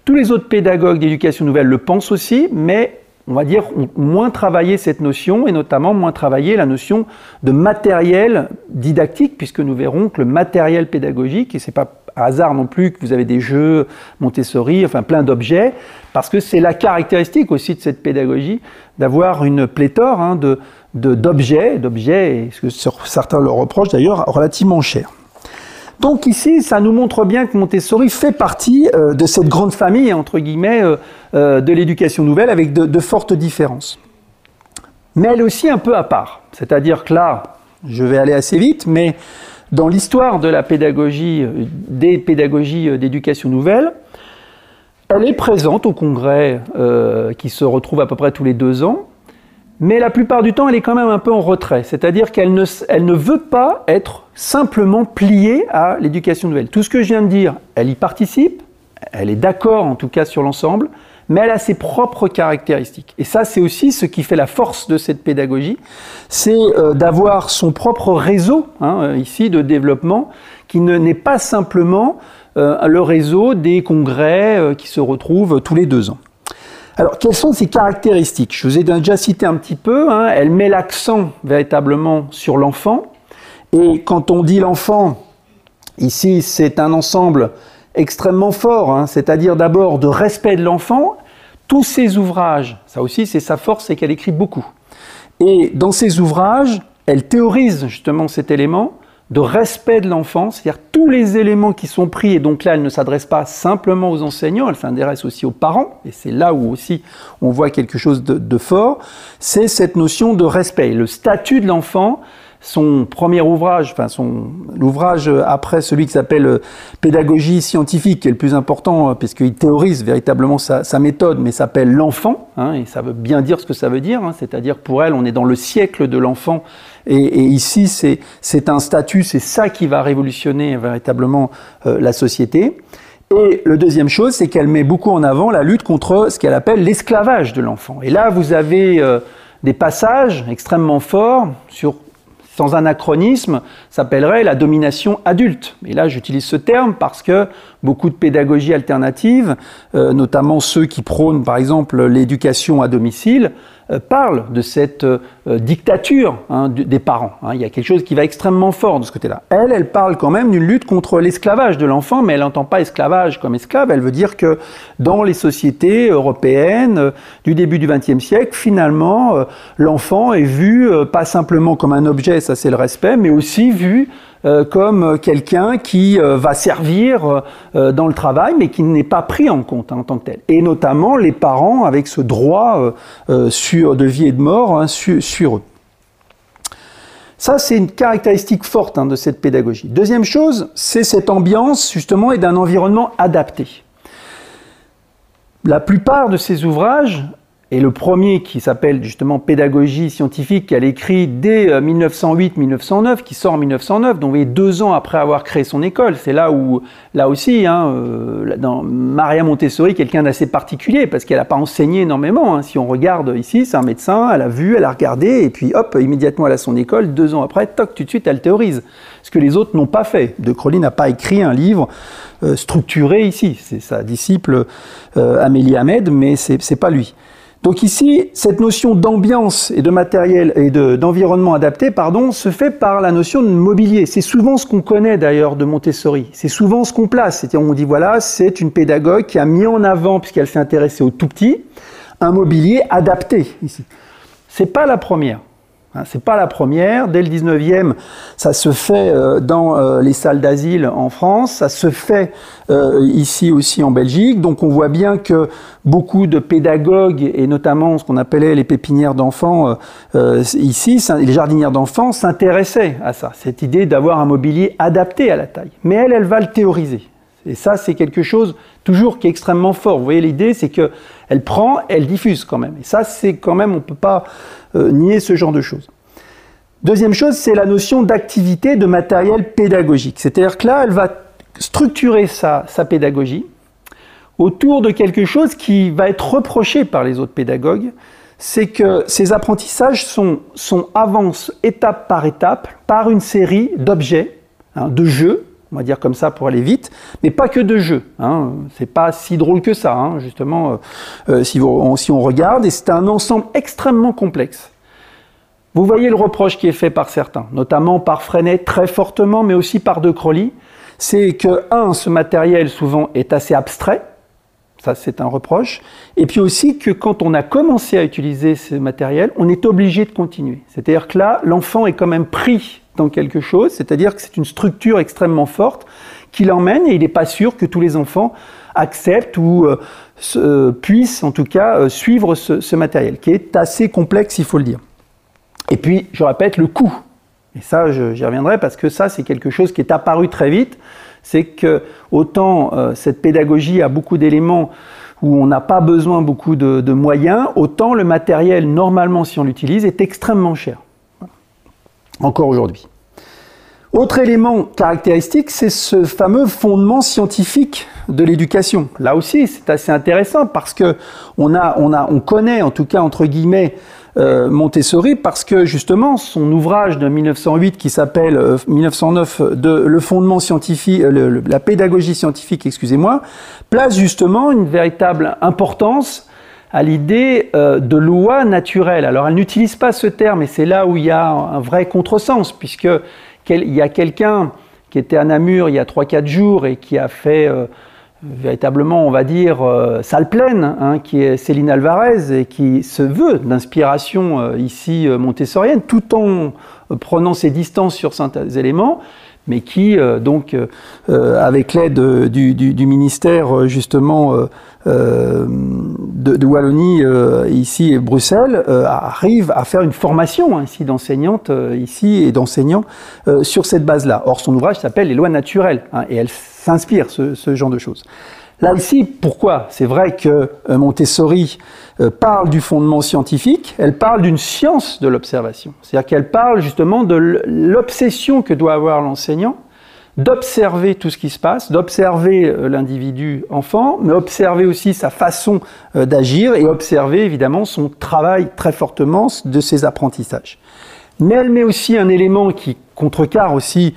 Tous les autres pédagogues d'éducation nouvelle le pensent aussi, mais on va dire moins travailler cette notion et notamment moins travailler la notion de matériel didactique, puisque nous verrons que le matériel pédagogique, et c'est pas hasard non plus que vous avez des jeux Montessori, enfin plein d'objets, parce que c'est la caractéristique aussi de cette pédagogie d'avoir une pléthore hein, de, d'objets, d'objets, ce que certains le reprochent d'ailleurs, relativement chers. Donc ici, ça nous montre bien que Montessori fait partie euh, de cette grande famille, entre guillemets, euh, euh, de l'éducation nouvelle, avec de, fortes différences. Mais elle aussi un peu à part. C'est-à-dire que là, je vais aller assez vite, mais dans l'histoire de la pédagogie, des pédagogies d'éducation nouvelle, elle est présente au congrès qui se retrouve à peu près tous les deux ans, mais la plupart du temps, elle est quand même un peu en retrait. C'est-à-dire qu'elle ne, ne veut pas être simplement pliée à l'éducation nouvelle. Tout ce que je viens de dire, elle y participe, elle est d'accord en tout cas sur l'ensemble, mais elle a ses propres caractéristiques. Et ça, c'est aussi ce qui fait la force de cette pédagogie, c'est euh, d'avoir son propre réseau, hein, euh, ici, de développement, qui n'est pas simplement euh, le réseau des congrès qui se retrouvent tous les deux ans. Alors, quelles sont ces caractéristiques? Je vous ai déjà cité un petit peu. Hein. elle met l'accent véritablement sur l'enfant. Et quand on dit l'enfant, ici, c'est un ensemble extrêmement fort, hein. c'est-à-dire d'abord de respect de l'enfant. Tous ses ouvrages, ça aussi, c'est sa force, c'est qu'elle écrit beaucoup. Et dans ses ouvrages, elle théorise justement cet élément de respect de l'enfant, c'est-à-dire tous les éléments qui sont pris, et donc là, elle ne s'adresse pas simplement aux enseignants, elle s'intéresse aussi aux parents, et c'est là où aussi on voit quelque chose de, de fort, c'est cette notion de respect. Le statut de l'enfant, son premier ouvrage, enfin son l'ouvrage après celui qui s'appelle euh, Pédagogie scientifique, qui est le plus important euh, puisqu'il théorise véritablement sa, méthode, mais s'appelle l'enfant, hein, et ça veut bien dire ce que ça veut dire, hein, c'est-à-dire pour elle, on est dans le siècle de l'enfant, et, ici c'est un statut, c'est ça qui va révolutionner véritablement euh, la société. Et le deuxième chose, c'est qu'elle met beaucoup en avant la lutte contre ce qu'elle appelle l'esclavage de l'enfant. Et là, vous avez des passages extrêmement forts sur sans anachronisme, s'appellerait la domination adulte. Et là, j'utilise ce terme parce que beaucoup de pédagogies alternatives, euh, notamment ceux qui prônent par exemple l'éducation à domicile, euh, parle de cette euh, dictature hein, des parents. Hein. Il y a quelque chose qui va extrêmement fort de ce côté-là. Elle, elle parle quand même d'une lutte contre l'esclavage de l'enfant, mais elle n'entend pas esclavage comme esclave. Elle veut dire que dans les sociétés européennes du début du XXe siècle, finalement, l'enfant est vu pas simplement comme un objet, ça c'est le respect, mais aussi vu euh, comme quelqu'un qui euh, va servir euh, dans le travail, mais qui n'est pas pris en compte hein, en tant que tel. Et notamment les parents avec ce droit sur, de vie et de mort hein, sur, eux. Ça, c'est une caractéristique forte hein, de cette pédagogie. Deuxième chose, c'est cette ambiance, justement, et d'un environnement adapté. La plupart de ces ouvrages et le premier qui s'appelle justement Pédagogie scientifique, qu'elle écrit dès 1908-1909, euh, qui sort en 1909, donc deux ans après avoir créé son école. C'est là où, là aussi, hein, euh, Maria Montessori, quelqu'un d'assez particulier, parce qu'elle n'a pas enseigné énormément. Hein. Si on regarde ici, c'est un médecin, elle a vu, elle a regardé, et puis hop, immédiatement elle a son école, deux ans après, toc, tout de suite, elle théorise. Ce que les autres n'ont pas fait. De Crowley n'a pas écrit un livre euh, structuré ici. C'est sa disciple Amélie Ahmed, mais c'est pas lui. Donc ici, cette notion d'ambiance et de matériel et d'environnement adapté, se fait par la notion de mobilier. C'est souvent ce qu'on connaît d'ailleurs de Montessori. C'est souvent ce qu'on place. On dit voilà, c'est une pédagogue qui a mis en avant, puisqu'elle s'est intéressée au tout petit, un mobilier adapté ici. C'est pas la première. Hein, c'est pas la première. Dès le 19e, ça se fait euh, dans euh, les salles d'asile en France, ça se fait euh, ici aussi en Belgique. Donc on voit bien que beaucoup de pédagogues, et notamment ce qu'on appelait les pépinières d'enfants ici, les jardinières d'enfants, s'intéressaient à ça, cette idée d'avoir un mobilier adapté à la taille. Mais elle, elle va le théoriser. Et ça, c'est quelque chose toujours qui est extrêmement fort. Vous voyez, l'idée, c'est que elle prend, elle diffuse quand même. Et ça, c'est quand même, on peut pas euh, nier ce genre de choses. Deuxième chose, c'est la notion d'activité de matériel pédagogique. C'est-à-dire que là, elle va structurer sa, sa pédagogie autour de quelque chose qui va être reproché par les autres pédagogues, c'est que ces apprentissages sont, sont avancent étape par étape par une série d'objets, hein, de jeux, on va dire comme ça pour aller vite, mais pas que de jeux. Hein. C'est pas si drôle que ça, hein, justement, euh, euh, si, on, si, on, regarde, et c'est un ensemble extrêmement complexe. Vous voyez le reproche qui est fait par certains, notamment par Freinet très fortement, mais aussi par De Crowley, c'est que, un, ce matériel souvent est assez abstrait, ça c'est un reproche, et puis aussi que quand on a commencé à utiliser ce matériel, on est obligé de continuer. C'est-à-dire que là, l'enfant est quand même pris dans quelque chose, c'est-à-dire que c'est une structure extrêmement forte qui l'emmène et il n'est pas sûr que tous les enfants acceptent ou euh, euh, puissent en tout cas euh, suivre ce, matériel, qui est assez complexe, il faut le dire. Et puis, je répète, le coût. Et ça, j'y reviendrai parce que ça, c'est quelque chose qui est apparu très vite. C'est que autant cette pédagogie a beaucoup d'éléments où on n'a pas besoin beaucoup de moyens, autant le matériel, normalement, si on l'utilise, est extrêmement cher encore aujourd'hui. Autre élément caractéristique, c'est ce fameux fondement scientifique de l'éducation. Là aussi, c'est assez intéressant parce que on, a, on, a, on connaît, en tout cas entre guillemets, euh, Montessori parce que justement son ouvrage de 1908 qui s'appelle 1909 euh, de le fondement scientifique, euh, la pédagogie scientifique, excusez-moi, place justement une véritable importance à l'idée euh, de loi naturelle. Alors elle n'utilise pas ce terme et c'est là où il y a un vrai contresens, puisque il y a quelqu'un qui était à Namur il y a 3-4 jours et qui a fait euh, véritablement, on va dire, euh, salle pleine, hein, qui est Céline Alvarez et qui se veut d'inspiration ici montessorienne, tout en prenant ses distances sur certains éléments mais qui, donc, avec l'aide du, ministère, justement, euh, de, Wallonie euh, ici et Bruxelles euh, arrive à faire une formation hein, ici d'enseignante ici et d'enseignants sur cette base-là. Or son ouvrage s'appelle Les lois naturelles hein, et elle s'inspire ce, ce, genre de choses. Là ici, pourquoi? C'est vrai que Montessori parle du fondement scientifique, elle parle d'une science de l'observation. C'est-à-dire qu'elle parle justement de l'obsession que doit avoir l'enseignant d'observer tout ce qui se passe, d'observer euh, l'individu enfant, mais observer aussi sa façon euh, d'agir et observer évidemment son travail très fortement de ses apprentissages. Mais elle met aussi un élément qui contrecarre aussi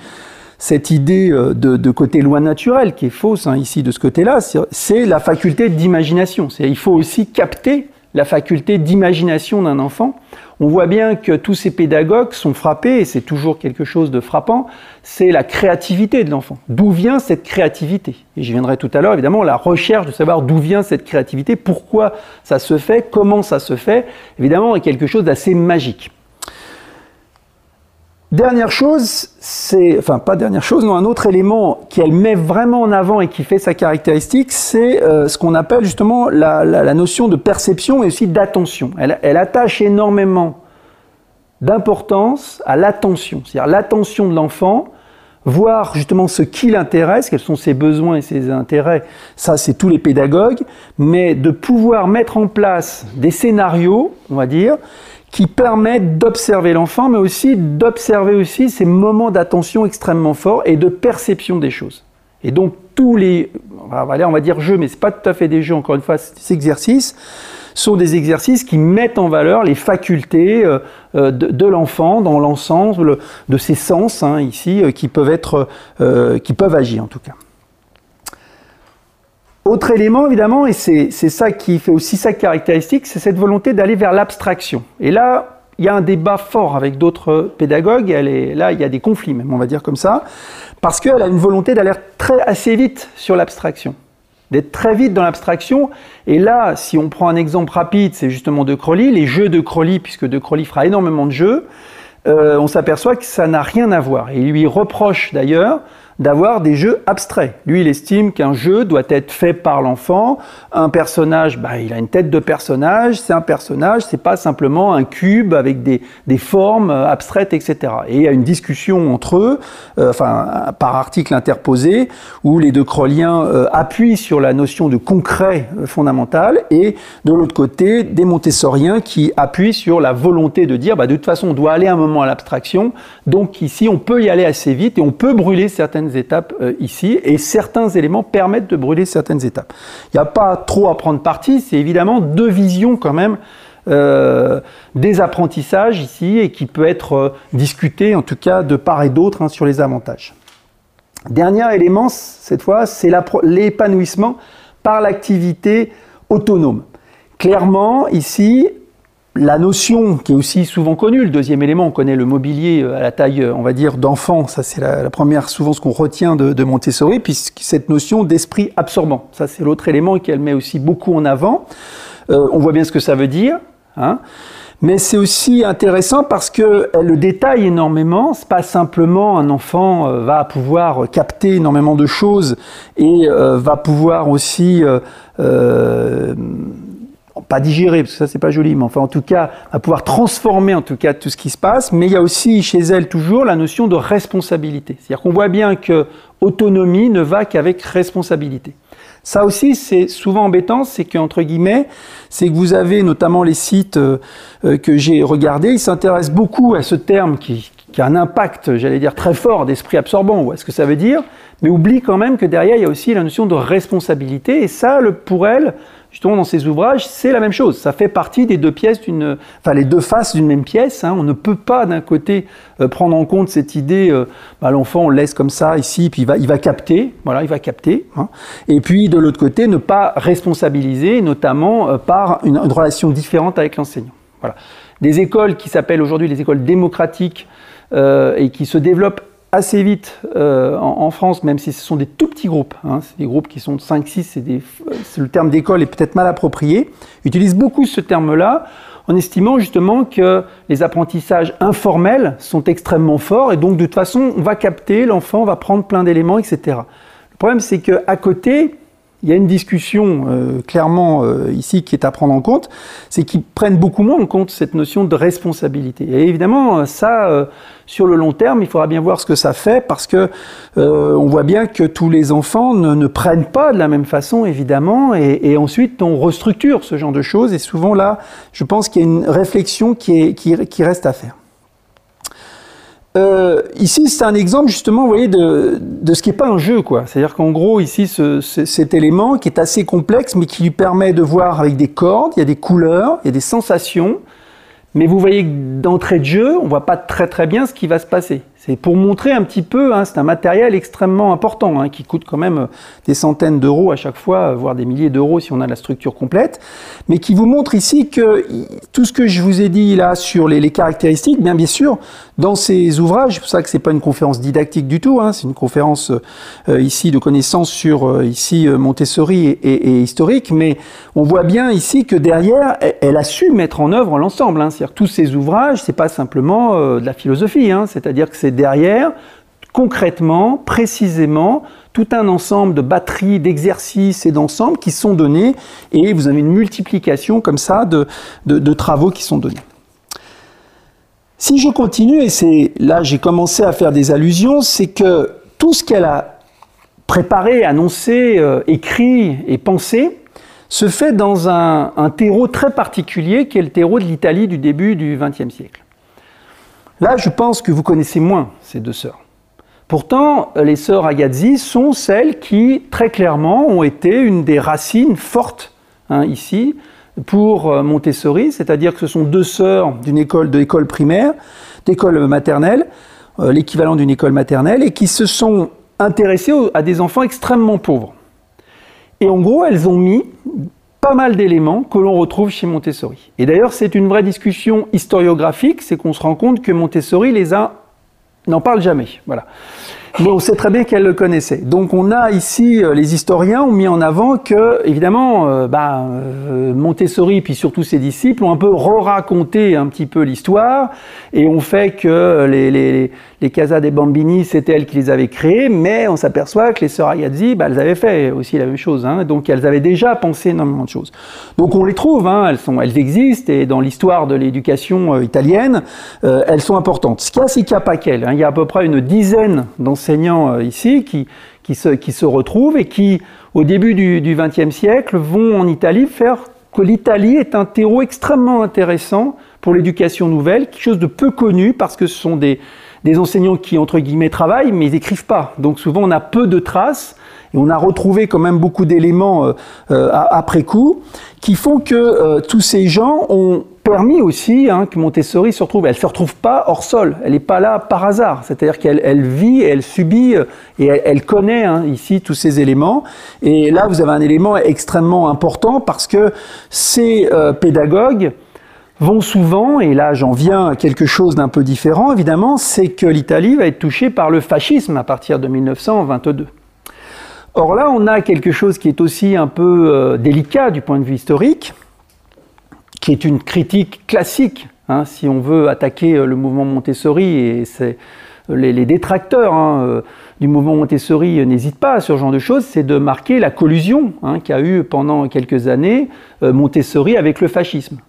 cette idée euh, de, côté loi naturelle, qui est fausse hein, ici de ce côté-là, c'est la faculté d'imagination. Il faut aussi capter la faculté d'imagination d'un enfant on voit bien que tous ces pédagogues sont frappés, et c'est toujours quelque chose de frappant, c'est la créativité de l'enfant. D'où vient cette créativité? Et j'y viendrai tout à l'heure, évidemment, la recherche de savoir d'où vient cette créativité, pourquoi ça se fait, comment ça se fait, évidemment, est quelque chose d'assez magique. Dernière chose, c'est, enfin pas dernière chose, non, un autre élément qu'elle met vraiment en avant et qui fait sa caractéristique, c'est euh, ce qu'on appelle justement la, notion de perception et aussi d'attention. Elle, elle, attache énormément d'importance à l'attention, c'est-à-dire l'attention de l'enfant voir justement ce qui l'intéresse, quels sont ses besoins et ses intérêts, ça c'est tous les pédagogues, mais de pouvoir mettre en place des scénarios, on va dire, qui permettent d'observer l'enfant, mais aussi d'observer aussi ces moments d'attention extrêmement forts et de perception des choses. Et donc tous les, on va dire jeux, mais c'est pas tout à fait des jeux, encore une fois, ces exercices sont des exercices qui mettent en valeur les facultés euh, euh, de, l'enfant dans l'ensemble de ses sens hein, ici euh, qui peuvent être, qui peuvent agir en tout cas. Autre élément, évidemment, et c'est ça qui fait aussi sa caractéristique, c'est cette volonté d'aller vers l'abstraction. Et là, il y a un débat fort avec d'autres pédagogues, elle là, il y a des conflits même, on va dire comme ça, parce qu'elle a une volonté d'aller très assez vite sur l'abstraction d'être très vite dans l'abstraction. Et là, si on prend un exemple rapide, c'est justement De Crowley, les jeux de Crowley, puisque De Crowley fera énormément de jeux, euh, on s'aperçoit que ça n'a rien à voir. Et il lui reproche d'ailleurs d'avoir des jeux abstraits. Lui, il estime qu'un jeu doit être fait par l'enfant. Un personnage, bah, il a une tête de personnage, c'est un personnage, c'est pas simplement un cube avec des, des, formes euh, abstraites, etc. Et il y a une discussion entre eux, euh, enfin, par article interposé, où les deux Crolliens euh, appuient sur la notion de concret fondamental, et de l'autre côté, des Montessoriens qui appuient sur la volonté de dire, bah, de toute façon, on doit aller un moment à l'abstraction, donc ici, on peut y aller assez vite et on peut brûler certaines étapes euh, ici, et certains éléments permettent de brûler certaines étapes. Il n'y a pas trop à prendre parti, c'est évidemment deux visions quand même euh, des apprentissages ici, et qui peut être euh, discuté en tout cas de part et d'autre hein, sur les avantages. Dernier élément, cette fois, c'est l'épanouissement par l'activité autonome. Clairement, ici, la notion qui est aussi souvent connue, le deuxième élément, on connaît le mobilier euh, à la taille, euh, on va dire, d'enfant, ça c'est la, première, souvent ce qu'on retient de, Montessori, puis cette notion d'esprit absorbant, ça c'est l'autre élément qu'elle met aussi beaucoup en avant. Euh, on voit bien ce que ça veut dire, hein. mais c'est aussi intéressant parce que elle le détaille énormément. C'est pas simplement un enfant va pouvoir capter énormément de choses et va pouvoir aussi pas digérer, parce que ça c'est pas joli, mais enfin en tout cas, à pouvoir transformer en tout cas tout ce qui se passe. Mais il y a aussi chez elle toujours la notion de responsabilité. C'est-à-dire qu'on voit bien que autonomie ne va qu'avec responsabilité. Ça aussi, c'est souvent embêtant, c'est qu'entre guillemets, c'est que vous avez notamment les sites euh, euh, que j'ai regardés, ils s'intéressent beaucoup à ce terme qui, qui a un impact, j'allais dire, très fort d'esprit absorbant, ou est ce que ça veut dire, mais oublie quand même que derrière, il y a aussi la notion de responsabilité, et ça, le, pour elle, justement dans ces ouvrages, c'est la même chose. Ça fait partie des deux pièces d'une, enfin les deux faces d'une même pièce. Hein. On ne peut pas d'un côté euh, prendre en compte cette idée, euh, bah, l'enfant on le laisse comme ça ici, puis il va, capter, voilà, il va capter. Hein. Et puis de l'autre côté, ne pas responsabiliser, notamment euh, par une, une, relation différente avec l'enseignant. Voilà. Des écoles qui s'appellent aujourd'hui les écoles démocratiques et qui se développent assez vite euh, en, France, même si ce sont des tout petits groupes, hein, c'est des groupes qui sont de 5-6, c'est le terme d'école est peut-être mal approprié, utilisent beaucoup ce terme-là en estimant justement que les apprentissages informels sont extrêmement forts et donc de toute façon on va capter, l'enfant va prendre plein d'éléments, etc. Le problème c'est qu'à côté, il y a une discussion euh, clairement euh, ici qui est à prendre en compte, c'est qu'ils prennent beaucoup moins en compte cette notion de responsabilité. Et évidemment, ça, euh, sur le long terme, il faudra bien voir ce que ça fait, parce que on voit bien que tous les enfants ne, prennent pas de la même façon, évidemment, et, ensuite on restructure ce genre de choses. Et souvent là, je pense qu'il y a une réflexion qui, qui reste à faire. Euh, ici, c'est un exemple justement, vous voyez, de, de ce qui n'est pas un jeu, quoi. C'est-à-dire qu'en gros, ici, ce, cet élément qui est assez complexe, mais qui lui permet de voir avec des cordes, il y a des couleurs, il y a des sensations, mais vous voyez que d'entrée de jeu, on voit pas très très bien ce qui va se passer. C'est pour montrer un petit peu, hein, c'est un matériel extrêmement important, hein, qui coûte quand même euh, des centaines d'euros à chaque fois, euh, voire des milliers d'euros si on a la structure complète, mais qui vous montre ici que tout ce que je vous ai dit là sur les, caractéristiques, bien bien sûr, dans ces ouvrages, c'est pour ça que c'est pas une conférence didactique du tout, hein, c'est une conférence euh, ici de connaissances sur ici Montessori et, historique, mais on voit bien ici que derrière, elle, a su mettre en œuvre l'ensemble, c'est-à-dire tous ces ouvrages, c'est pas simplement de la philosophie, c'est-à-dire que c'est derrière, concrètement, précisément, tout un ensemble de batteries, d'exercices et d'ensembles qui sont donnés, et vous avez une multiplication comme ça de, travaux qui sont donnés. Si je continue, et c'est là j'ai commencé à faire des allusions, c'est que tout ce qu'elle a préparé, annoncé, euh, écrit et pensé se fait dans un terreau très particulier qui est le terreau de l'Italie du début du XXe siècle. Là, je pense que vous connaissez moins ces deux sœurs. Pourtant, les sœurs Agazzi sont celles qui, très clairement, ont été une des racines fortes hein, ici pour euh, Montessori, c'est-à-dire que ce sont deux sœurs d'une école de l'école primaire, d'école maternelle, euh, l'équivalent d'une école maternelle, et qui se sont intéressées à des enfants extrêmement pauvres. Et en gros, elles ont mis pas mal d'éléments que l'on retrouve chez Montessori. Et d'ailleurs, c'est une vraie discussion historiographique, c'est qu'on se rend compte que Montessori les a n'en parle jamais. Voilà. Mais on sait très bien qu'elle le connaissait. Donc on a ici, euh, les historiens ont mis en avant que, évidemment, euh, bah, euh, Montessori, puis surtout ses disciples, ont un peu re-raconté un petit peu l'histoire, et ont fait que les, les Casa des Bambini, c'était elles qui les avaient créées, mais on s'aperçoit que les sœurs Ayazzi, bah, elles avaient fait aussi la même chose. Hein, donc elles avaient déjà pensé énormément de choses. Donc on les trouve, hein, elles, existent, et dans l'histoire de l'éducation italienne, elles sont importantes. Ce qu'il y a, c'est qu'il n'y a pas qu'elles. Hein, il y a à peu près une dizaine d'enseignements enseignants euh, ici qui, se, qui se retrouvent et qui, au début du XXe siècle, vont en Italie faire que l'Italie est un terreau extrêmement intéressant pour l'éducation nouvelle, quelque chose de peu connu parce que ce sont des, des enseignants qui, entre guillemets, travaillent, mais ils n'écrivent pas. Donc souvent, on a peu de traces et on a retrouvé quand même beaucoup d'éléments euh, euh, après coup qui font que euh, tous ces gens ont permis aussi hein, que Montessori se retrouve. Elle se retrouve pas hors sol. Elle n'est pas là par hasard. C'est-à-dire qu'elle elle vit, elle subit et elle, connaît hein, ici tous ces éléments. Et là, vous avez un élément extrêmement important parce que ces pédagogues vont souvent, et là j'en viens à quelque chose d'un peu différent évidemment, c'est que l'Italie va être touchée par le fascisme à partir de 1922. Or là, on a quelque chose qui est aussi un peu euh, délicat du point de vue historique, qui est une critique classique, hein, si on veut attaquer euh, le mouvement Montessori, et c'est euh, les, détracteurs hein, du mouvement Montessori n'hésitent pas à ce genre de choses, c'est de marquer la collusion hein, qu'a eu pendant quelques années Montessori avec le fascisme.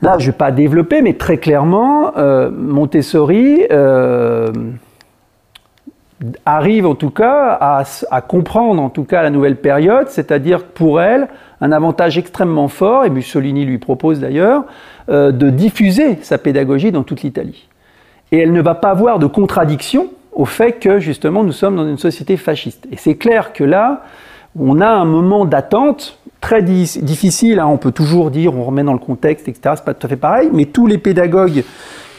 Là, je ne vais pas développer, mais très clairement, Montessori arrive en tout cas à, comprendre en tout cas la nouvelle période, c'est-à-dire pour elle un avantage extrêmement fort, et Mussolini lui propose d'ailleurs, euh, de diffuser sa pédagogie dans toute l'Italie. Et elle ne va pas avoir de contradiction au fait que justement nous sommes dans une société fasciste. Et c'est clair que là, on a un moment d'attente très difficile, hein. on peut toujours dire, on remet dans le contexte, etc., c'est pas tout à fait pareil, mais tous les pédagogues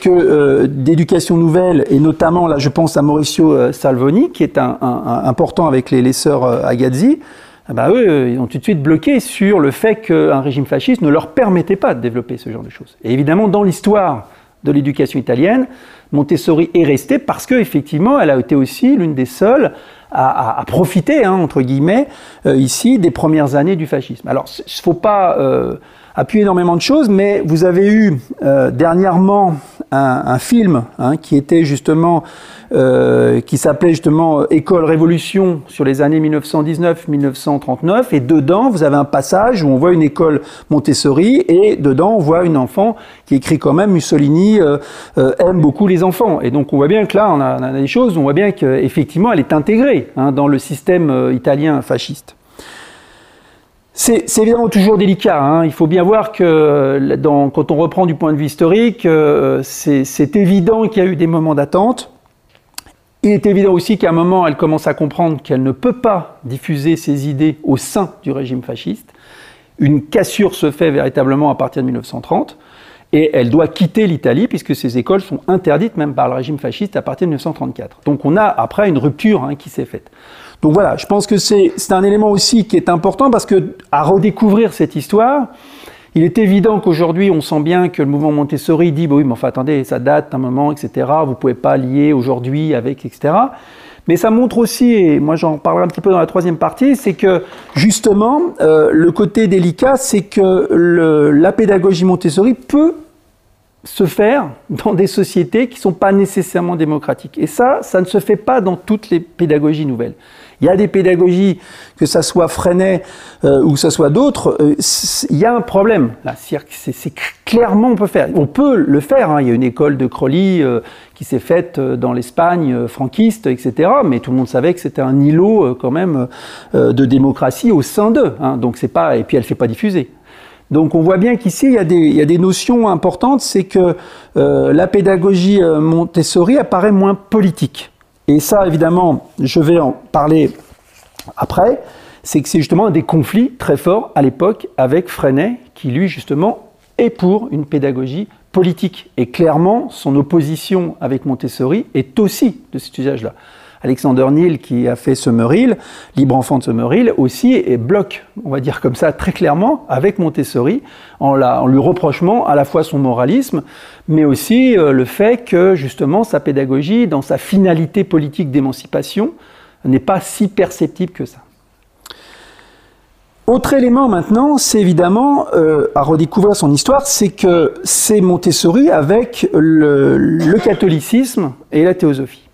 que euh, d'éducation nouvelle, et notamment là je pense à Mauricio euh, Salvoni, qui est un, important avec les, les sœurs euh, Agazzi, ah bah eux, ils ont tout de suite bloqué sur le fait qu'un régime fasciste ne leur permettait pas de développer ce genre de choses. Et évidemment, dans l'histoire de l'éducation italienne, Montessori est restée parce qu'effectivement, elle a été aussi l'une des seules à, profiter, hein, entre guillemets, ici, des premières années du fascisme. Alors, il ne faut pas appuyer énormément de choses, mais vous avez eu dernièrement un, film hein, qui était justement, euh, qui s'appelait justement École Révolution sur les années 1919-1939, et dedans vous avez un passage où on voit une école Montessori, et dedans on voit une enfant qui écrit quand même Mussolini euh, euh, aime beaucoup les enfants, et donc on voit bien que là on a, on a des choses, on voit bien qu'effectivement elle est intégrée hein, dans le système italien fasciste. C'est évidemment toujours délicat. Hein. Il faut bien voir que dans, quand on reprend du point de vue historique, euh, c'est évident qu'il y a eu des moments d'attente. Il est évident aussi qu'à un moment, elle commence à comprendre qu'elle ne peut pas diffuser ses idées au sein du régime fasciste. Une cassure se fait véritablement à partir de 1930 et elle doit quitter l'Italie puisque ces écoles sont interdites même par le régime fasciste à partir de 1934. Donc on a après une rupture hein, qui s'est faite. Donc voilà, je pense que c'est un élément aussi qui est important parce que à redécouvrir cette histoire, il est évident qu'aujourd'hui, on sent bien que le mouvement Montessori dit, bah oui, mais enfin attendez, ça date un moment, etc. Vous pouvez pas lier aujourd'hui avec, etc. Mais ça montre aussi, et moi j'en parlerai un petit peu dans la troisième partie, c'est que justement, euh, le côté délicat, c'est que la pédagogie Montessori peut se faire dans des sociétés qui ne sont pas nécessairement démocratiques. Et ça, ça ne se fait pas dans toutes les pédagogies nouvelles. Il y a des pédagogies, que ça soit Freinet euh, ou que ça soit d'autres, euh, il y a un problème. Là, c'est clairement on peut faire. On peut le faire. Hein. Il y a une école de Crowley euh, qui s'est faite dans l'Espagne franquiste, etc. Mais tout le monde savait que c'était un îlot quand même de démocratie au sein d'eux. Hein. Donc c'est pas et puis elle fait pas diffuser. Donc on voit bien qu'ici il, il, y a des notions importantes, c'est que la pédagogie Montessori apparaît moins politique. Et ça, évidemment, je vais en parler après, c'est que c'est justement des conflits très forts à l'époque avec Freinet, qui lui, justement, est pour une pédagogie politique. Et clairement, son opposition avec Montessori est aussi de cet usage-là. Alexander Neal, qui a fait Summerhill, Libre Enfant de Summerhill, aussi et bloque, on va dire comme ça, très clairement, avec Montessori, en, en lui reprochant à la fois son moralisme, mais aussi euh, le fait que, justement, sa pédagogie, dans sa finalité politique d'émancipation, n'est pas si perceptible que ça. Autre élément maintenant, c'est évidemment euh, à redécouvrir son histoire, c'est que c'est Montessori avec le, catholicisme et la théosophie.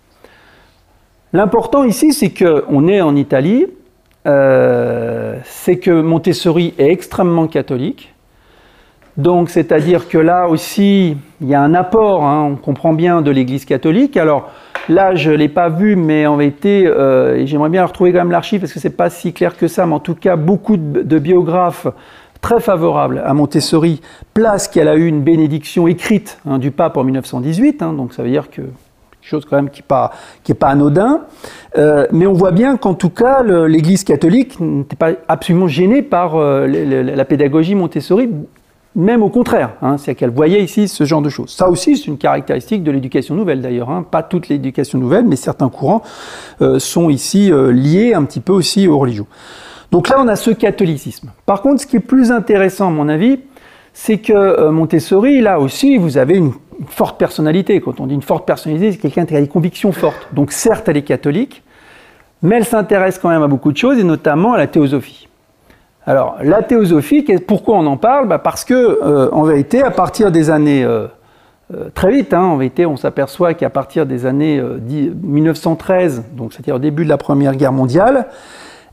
L'important ici, c'est qu'on est en Italie, euh, c'est que Montessori est extrêmement catholique. Donc, c'est-à-dire que là aussi, il y a un apport, hein, on comprend bien, de l'Église catholique. Alors, là, je ne l'ai pas vu, mais en vérité, euh, j'aimerais bien retrouver quand même l'archive parce que ce n'est pas si clair que ça, mais en tout cas, beaucoup de, biographes très favorables à Montessori placent qu'elle a eu une bénédiction écrite hein, du pape en 1918. Hein, donc, ça veut dire que chose quand même qui n'est pas, pas anodin. Euh, mais on voit bien qu'en tout cas, l'Église catholique n'était pas absolument gênée par euh, la pédagogie Montessori, même au contraire. Hein, C'est qu'elle voyait ici ce genre de choses. Ça aussi, c'est une caractéristique de l'éducation nouvelle d'ailleurs. Hein, pas toute l'éducation nouvelle, mais certains courants euh, sont ici liés un petit peu aussi aux religions. Donc là, on a ce catholicisme. Par contre, ce qui est plus intéressant, à mon avis, c'est que Montessori, là aussi, vous avez une forte personnalité. Quand on dit une forte personnalité, c'est quelqu'un qui a des convictions fortes. Donc certes, elle est catholique, mais elle s'intéresse quand même à beaucoup de choses, et notamment à la théosophie. Alors, la théosophie, pourquoi on en parle? Bah, Parce que, euh, en vérité, à partir des années... Euh, euh, très vite, hein, en vérité, on s'aperçoit qu'à partir des années 1913, donc c'est-à-dire au début de la Première Guerre mondiale,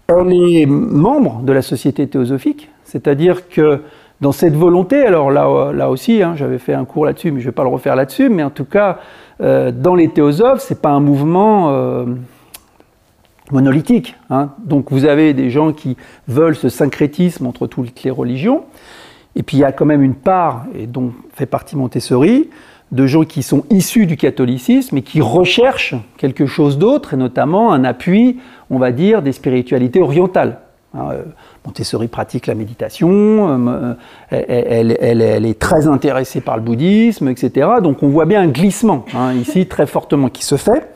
elle est membre de la Société théosophique, c'est-à-dire que dans cette volonté, alors là, aussi, hein, j'avais fait un cours là-dessus, mais je ne vais pas le refaire là-dessus, mais en tout cas, dans les théosophes, ce n'est pas un mouvement monolithique. Hein. Donc vous avez des gens qui veulent ce syncrétisme entre toutes les religions, et puis il y a quand même une part, et dont fait partie Montessori, de gens qui sont issus du catholicisme et qui recherchent quelque chose d'autre, et notamment un appui, on va dire, des spiritualités orientales. Euh, Montessori pratique la méditation, euh, elle, est très intéressée par le bouddhisme, etc. Donc on voit bien un glissement hein, ici très fortement qui se fait.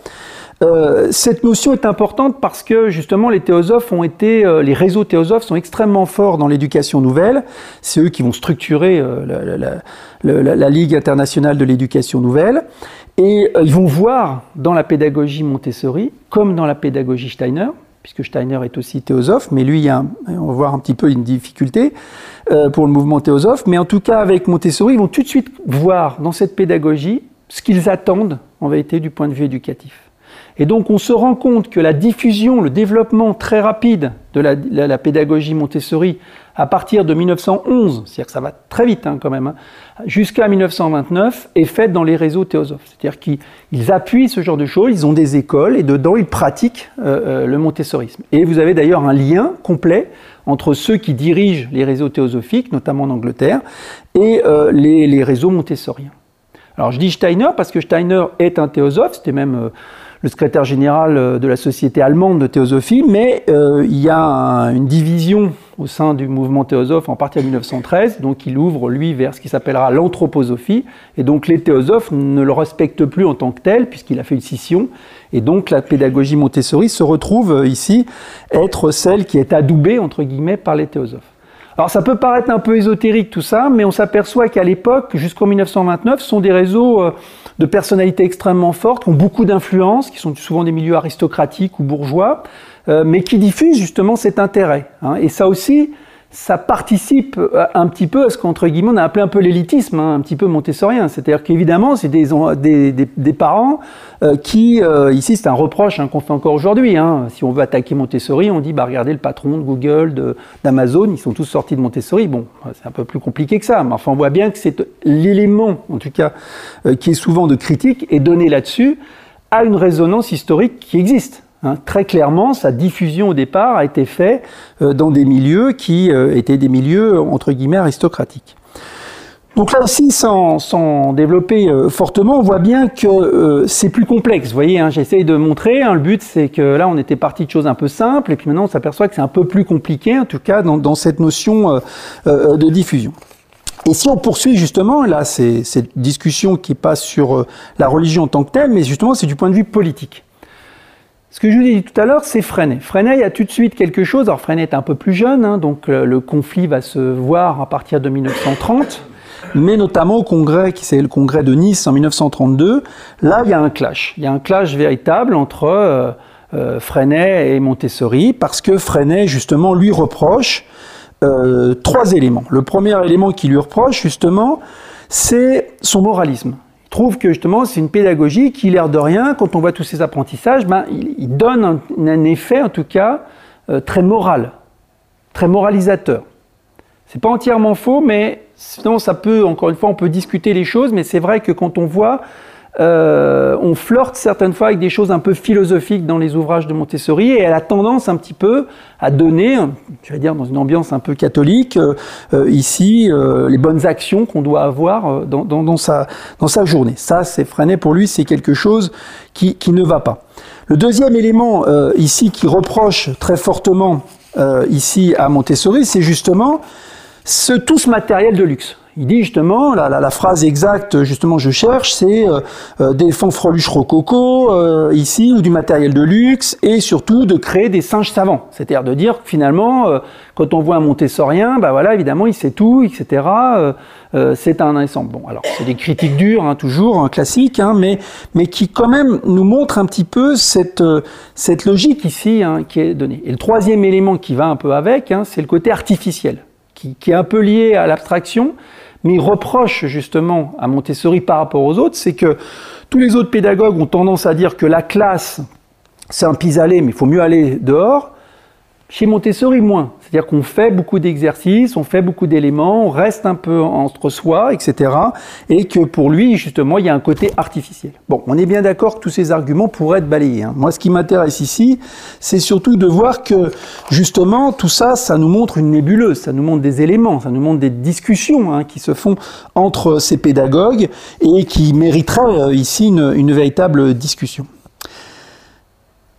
Euh, cette notion est importante parce que justement les théosophes ont été, les réseaux théosophes sont extrêmement forts dans l'éducation nouvelle. C'est eux qui vont structurer la, la, Ligue internationale de l'éducation nouvelle. Et ils vont voir dans la pédagogie Montessori, comme dans la pédagogie Steiner, puisque Steiner est aussi théosophe, mais lui, il y a on va voir un petit peu une difficulté euh, pour le mouvement théosophe. Mais en tout cas, avec Montessori, ils vont tout de suite voir dans cette pédagogie ce qu'ils attendent en vérité du point de vue éducatif. Et donc on se rend compte que la diffusion, le développement très rapide de la, pédagogie Montessori à partir de 1911, c'est-à-dire que ça va très vite hein, quand même, hein, jusqu'à 1929, est faite dans les réseaux théosophes. C'est-à-dire qu'ils appuient ce genre de choses, ils ont des écoles et dedans ils pratiquent euh, euh, le montessorisme. Et vous avez d'ailleurs un lien complet entre ceux qui dirigent les réseaux théosophiques, notamment en Angleterre, et euh, les, les, réseaux montessoriens. Alors je dis Steiner parce que Steiner est un théosophe, c'était même le secrétaire général euh, de la Société allemande de théosophie, mais euh, il y a une division au sein du mouvement théosophe en partir de 1913, donc il ouvre lui vers ce qui s'appellera l'anthroposophie, et donc les théosophes ne le respectent plus en tant que tel, puisqu'il a fait une scission, et donc la pédagogie Montessori se retrouve euh, ici être celle qui est adoubée, entre guillemets, par les théosophes. Alors ça peut paraître un peu ésotérique tout ça, mais on s'aperçoit qu'à l'époque, jusqu'en 1929, ce sont des réseaux de personnalités extrêmement fortes, qui ont beaucoup d'influence, qui sont souvent des milieux aristocratiques ou bourgeois, euh, mais qui diffusent justement cet intérêt. Hein. Et ça aussi, ça participe euh, un petit peu à ce qu'entre guillemets on a appelé un peu l'élitisme, hein, un petit peu montessorien. C'est-à-dire qu'évidemment, c'est des, parents euh, qui, euh, ici c'est un reproche hein, qu'on fait encore aujourd'hui, hein. si on veut attaquer Montessori, on dit, bah, regardez le patron de Google, d'Amazon, ils sont tous sortis de Montessori. Bon, c'est un peu plus compliqué que ça, mais enfin on voit bien que c'est l'élément, en tout cas, qui est souvent de critique, est donné là-dessus, à une résonance historique qui existe. Hein, très clairement, sa diffusion au départ a été faite euh, dans des milieux qui euh, étaient des milieux entre guillemets aristocratiques. Donc là aussi, sans, développer euh, fortement, on voit bien que c'est plus complexe. Vous voyez, hein, j'essaye de montrer. Hein, le but, c'est que là, on était parti de choses un peu simples, et puis maintenant, on s'aperçoit que c'est un peu plus compliqué, en tout cas, dans, cette notion de diffusion. Et si on poursuit justement, là, c'est cette discussion qui passe sur la religion en tant que telle, mais justement, c'est du point de vue politique. Ce que je vous ai dit tout à l'heure, c'est Freinet. Freinet, il y a tout de suite quelque chose. Alors Freinet est un peu plus jeune, hein, donc le, conflit va se voir à partir de 1930, mais notamment au congrès, qui c'est le congrès de Nice en 1932. Là, il y a un clash. Il y a un clash véritable entre euh, euh, Freinet et Montessori, parce que Freinet, justement, lui reproche euh, trois éléments. Le premier élément qu'il lui reproche, justement, c'est son moralisme trouve que justement c'est une pédagogie qui, l'air de rien, quand on voit tous ces apprentissages, ben, il, donne un, effet en tout cas euh, très moral, très moralisateur. C'est pas entièrement faux, mais sinon ça peut, encore une fois, on peut discuter les choses, mais c'est vrai que quand on voit euh, on flirte certaines fois avec des choses un peu philosophiques dans les ouvrages de Montessori et elle a tendance un petit peu à donner, je vais dire dans une ambiance un peu catholique, euh, euh, ici, les bonnes actions qu'on doit avoir dans, sa, journée. Ça, c'est freiné pour lui, c'est quelque chose qui, ne va pas. Le deuxième élément ici qui reproche très fortement ici à Montessori, c'est justement tout ce matériel de luxe. Il dit justement, la, phrase exacte, justement, je cherche, c'est euh, euh, des fanfreluches rococo euh, ici, ou du matériel de luxe, et surtout de créer des singes savants. C'est-à-dire de dire finalement, quand on voit un montessorien, bah voilà, évidemment, il sait tout, etc. c'est un ensemble. Bon, alors, c'est des critiques dures, hein, toujours, un classique, hein, mais, mais qui quand même nous montre un petit peu cette, cette logique ici hein, qui est donnée. Et le troisième élément qui va un peu avec, c'est le côté artificiel, qui, qui est un peu lié à l'abstraction, mais il reproche justement à Montessori par rapport aux autres, c'est que tous les autres pédagogues ont tendance à dire que la classe, c'est un pis-aller, mais il faut mieux aller dehors. Chez Montessori, moins. C'est-à-dire qu'on fait beaucoup d'exercices, on fait beaucoup d'éléments, on reste un peu entre soi, etc. Et que pour lui, justement, il y a un côté artificiel. Bon, on est bien d'accord que tous ces arguments pourraient être balayés. Hein. Moi, ce qui m'intéresse ici, c'est surtout de voir que, justement, tout ça, ça nous montre une nébuleuse, ça nous montre des éléments, ça nous montre des discussions hein, qui se font entre ces pédagogues et qui mériteraient euh, ici une véritable discussion.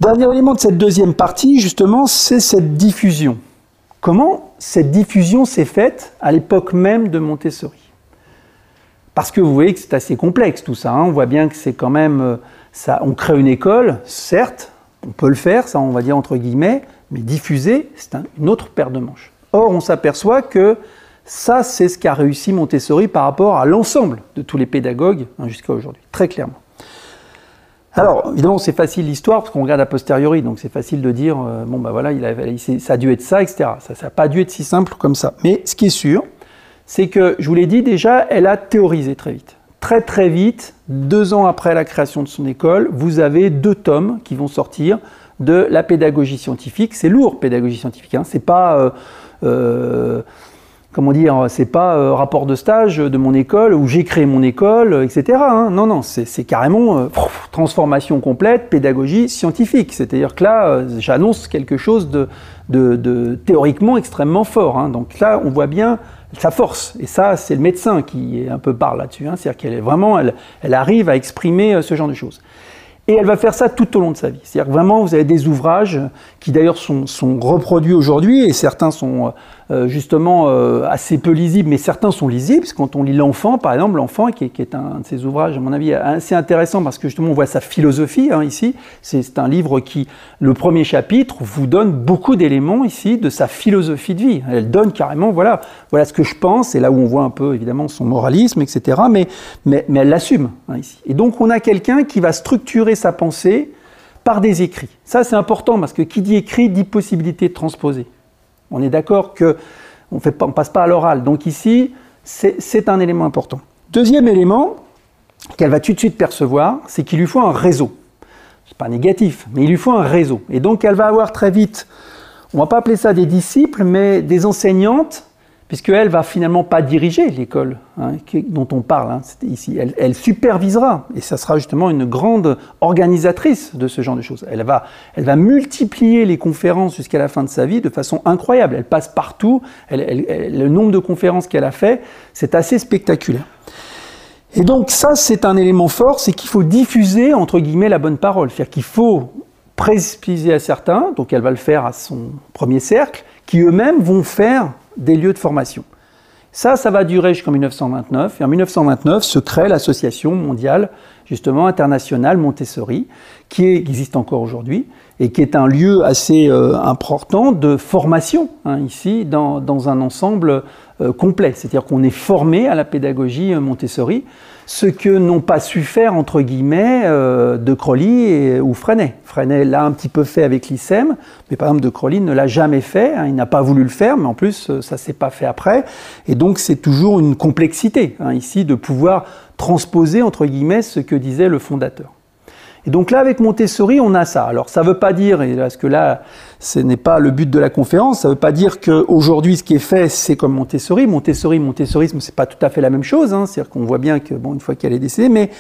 Dernier élément de cette deuxième partie, justement, c'est cette diffusion. Comment cette diffusion s'est faite à l'époque même de Montessori? Parce que vous voyez que c'est assez complexe tout ça. Hein. On voit bien que c'est quand même euh, ça. On crée une école, certes, on peut le faire, ça on va dire entre guillemets, mais diffuser, c'est une autre paire de manches. Or, on s'aperçoit que ça, c'est ce qu'a réussi Montessori par rapport à l'ensemble de tous les pédagogues hein, jusqu'à aujourd'hui, très clairement. Alors, évidemment, c'est facile l'histoire parce qu'on regarde a posteriori, donc c'est facile de dire, euh, bon, ben voilà, il ça a dû être ça, etc. Ça n'a pas dû être si simple comme ça. Mais ce qui est sûr, c'est que, je vous l'ai dit déjà, elle a théorisé très vite. Très très vite, deux ans après la création de son école, vous avez deux tomes qui vont sortir de la pédagogie scientifique. C'est lourd, pédagogie scientifique. Hein. C'est pas euh, euh, comment dire, c'est pas euh, rapport de stage de mon école où j'ai créé mon école, etc. Hein. Non, non, c'est carrément euh, transformation complète, pédagogie scientifique. C'est-à-dire que là, euh, j'annonce quelque chose de, théoriquement extrêmement fort. Hein. Donc là, on voit bien sa force. Et ça, c'est le médecin qui est un peu parle là-dessus. Hein. C'est-à-dire qu'elle est vraiment, elle, arrive à exprimer ce genre de choses. Et elle va faire ça tout au long de sa vie. C'est-à-dire que vraiment, vous avez des ouvrages qui d'ailleurs sont, reproduits aujourd'hui, et certains sont euh, justement euh, assez peu lisible, mais certains sont lisibles. Quand on lit L'Enfant, par exemple, L'Enfant, qui, est un de ses ouvrages, à mon avis, assez intéressant parce que justement on voit sa philosophie hein, ici. C'est un livre qui, le premier chapitre, vous donne beaucoup d'éléments ici de sa philosophie de vie. Elle donne carrément, voilà, voilà ce que je pense, et là où on voit un peu évidemment son moralisme, etc. Mais, mais, mais elle l'assume hein, ici. Et donc on a quelqu'un qui va structurer sa pensée par des écrits. Ça c'est important parce que qui dit écrit dit possibilité de transposer. On est d'accord que On ne passe pas à l'oral. Donc ici, c'est un élément important. Deuxième élément qu'elle va tout de suite percevoir, c'est qu'il lui faut un réseau. Ce n'est pas négatif, mais il lui faut un réseau. Et donc elle va avoir très vite, on va pas appeler ça des disciples, mais des enseignantes puisqu'elle va finalement pas diriger l'école hein, dont on parle hein, ici. Elle, supervisera, et ça sera justement une grande organisatrice de ce genre de choses. Elle va, elle va multiplier les conférences jusqu'à la fin de sa vie de façon incroyable. Elle passe partout. le nombre de conférences qu'elle a fait, c'est assez spectaculaire. Et donc ça, c'est un élément fort, c'est qu'il faut diffuser, entre guillemets, la bonne parole. C'est-à-dire qu'il faut préciser à certains, donc elle va le faire à son premier cercle, qui eux-mêmes vont faire des lieux de formation. Ça, ça va durer jusqu'en 1929. Et en 1929 se crée l'association mondiale, justement internationale Montessori, qui existe encore aujourd'hui et qui est un lieu assez euh, important de formation hein, ici dans, dans, un ensemble euh, complet. C'est-à-dire qu'on est formé à la pédagogie euh, Montessori ce que n'ont pas su faire, entre guillemets, euh, De Crowley ou Freinet. Freinet l'a un petit peu fait avec l'ISEM, mais par exemple De Crowley ne l'a jamais fait, hein, il n'a pas voulu le faire, mais en plus euh, ça s'est pas fait après, et donc c'est toujours une complexité hein, ici de pouvoir transposer, entre guillemets, ce que disait le fondateur. Et donc là, avec Montessori, on a ça. Alors ça ne veut pas dire, parce que là, ce n'est pas le but de la conférence, ça ne veut pas dire qu'aujourd'hui, ce qui est fait, c'est comme Montessori. Montessori, Montessorisme, c'est pas tout à fait la même chose. Hein. C'est-à-dire qu'on voit bien que, bon, une fois qu'elle est décédée, mais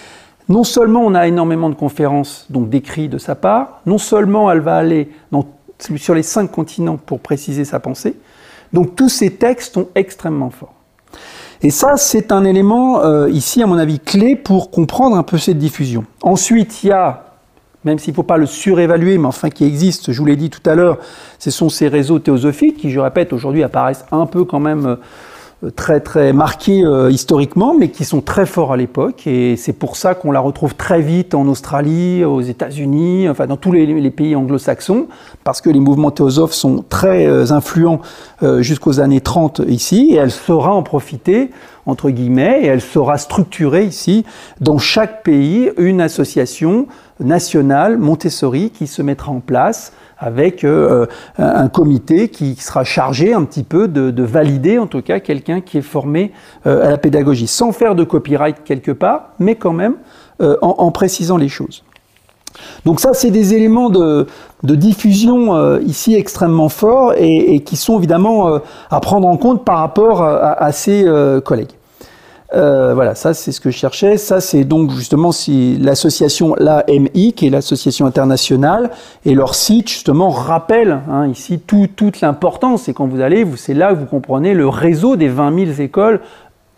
non seulement on a énormément de conférences, donc d'écrits de sa part, non seulement elle va aller sur les cinq continents pour préciser sa pensée, donc tous ces textes sont extrêmement forts. Et ça, c'est un élément euh, ici, à mon avis, clé pour comprendre un peu cette diffusion. Ensuite, il y a, même s'il ne faut pas le surévaluer, mais enfin qui existe, je vous l'ai dit tout à l'heure, ce sont ces réseaux théosophiques qui, je répète, aujourd'hui apparaissent un peu quand même euh, très très marqués euh, historiquement, mais qui sont très forts à l'époque. Et c'est pour ça qu'on la retrouve très vite en Australie, aux États-Unis, enfin dans tous les, pays anglo-saxons, parce que les mouvements théosophes sont très euh, influents jusqu'aux années 30 ici, et elle saura en profiter entre guillemets, et elle sera structurée ici dans chaque pays une association nationale Montessori qui se mettra en place avec euh, un comité qui sera chargé un petit peu de, valider en tout cas quelqu'un qui est formé euh, à la pédagogie, sans faire de copyright quelque part, mais quand même euh, en, précisant les choses. Donc ça, c'est des éléments de, diffusion ici extrêmement forts et, qui sont évidemment à prendre en compte par rapport à, à ses collègues. Euh, voilà, ça c'est ce que je cherchais. Ça c'est donc justement si l'association l'AMI, qui est l'association internationale, et leur site justement rappelle hein, ici toute l'importance. Et quand vous allez, c'est là que vous comprenez le réseau des 20 000 écoles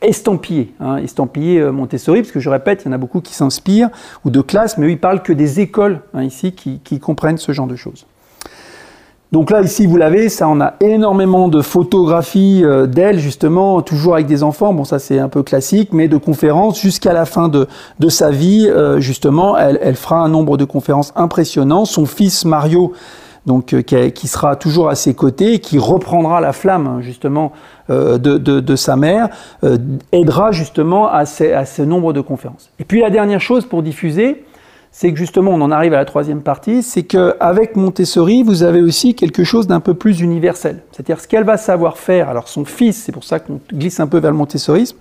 estampillées, hein, estampillées euh, Montessori, parce que je répète, il y en a beaucoup qui s'inspirent, ou de classes, mais eux, ils parlent que des écoles hein, ici qui comprennent ce genre de choses. Donc là, ici, vous l'avez, ça, on a énormément de photographies euh, d'elle, justement, toujours avec des enfants. Bon, ça, c'est un peu classique, mais de conférences jusqu'à la fin de, de sa vie, euh, justement, elle, fera un nombre de conférences impressionnant. Son fils Mario, donc, euh, qui, sera toujours à ses côtés, qui reprendra la flamme, hein, justement, de, de, de, sa mère, aidera justement à, ces, à ce nombre de conférences. Et puis la dernière chose pour diffuser, c'est que justement, on en arrive à la troisième partie, c'est qu'avec Montessori, vous avez aussi quelque chose d'un peu plus universel. C'est-à-dire ce qu'elle va savoir faire, alors son fils, c'est pour ça qu'on glisse un peu vers le montessorisme,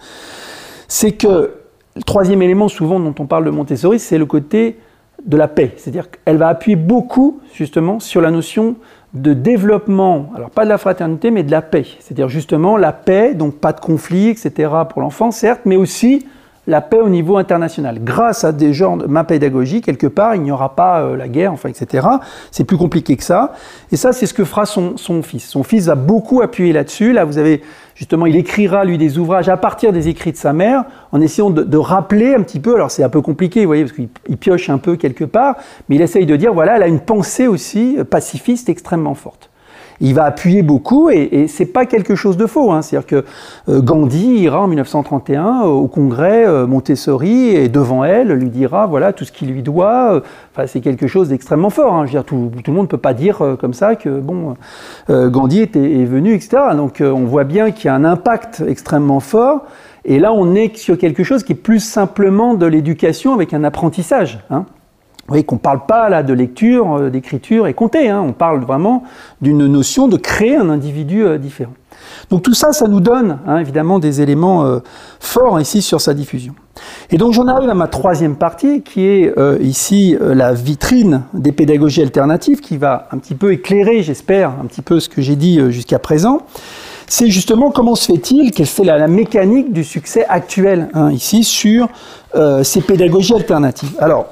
c'est que le troisième élément souvent dont on parle de Montessori, c'est le côté de la paix. C'est-à-dire qu'elle va appuyer beaucoup justement sur la notion de développement, alors pas de la fraternité, mais de la paix. C'est-à-dire justement la paix, donc pas de conflit, etc. pour l'enfant, certes, mais aussi la paix au niveau international. Grâce à des genres de ma pédagogie, quelque part, il n'y aura pas euh, la guerre, enfin, etc. C'est plus compliqué que ça. Et ça, c'est ce que fera son, fils. Son fils va beaucoup appuyer là-dessus. Là, vous avez justement, il écrira lui des ouvrages à partir des écrits de sa mère, en essayant de, de rappeler un petit peu. Alors, c'est un peu compliqué, vous voyez, parce qu'il pioche un peu quelque part, mais il essaye de dire, voilà, elle a une pensée aussi pacifiste extrêmement forte il va appuyer beaucoup et, c'est pas quelque chose de faux. Hein. C'est-à-dire que euh, Gandhi ira en 1931 au congrès euh, Montessori et devant elle lui dira voilà tout ce qu'il lui doit. Euh, enfin, c'est quelque chose d'extrêmement fort. Hein. Je veux dire, tout, le monde ne peut pas dire comme ça que bon Gandhi est venu, etc. Donc on voit bien qu'il y a un impact extrêmement fort. Et là, on est sur quelque chose qui est plus simplement de l'éducation avec un apprentissage. Hein. Vous voyez qu'on ne parle pas là de lecture, euh, d'écriture et compter, hein. on parle vraiment d'une notion de créer un individu euh, différent. Donc tout ça, ça nous donne hein, évidemment des éléments euh, forts ici sur sa diffusion. Et donc j'en arrive à ma troisième partie, qui est ici la vitrine des pédagogies alternatives, qui va un petit peu éclairer, j'espère, un petit peu ce que j'ai dit jusqu'à présent. C'est justement comment se fait-il, quelle est la, mécanique du succès actuel hein, ici sur ces pédagogies alternatives. Alors,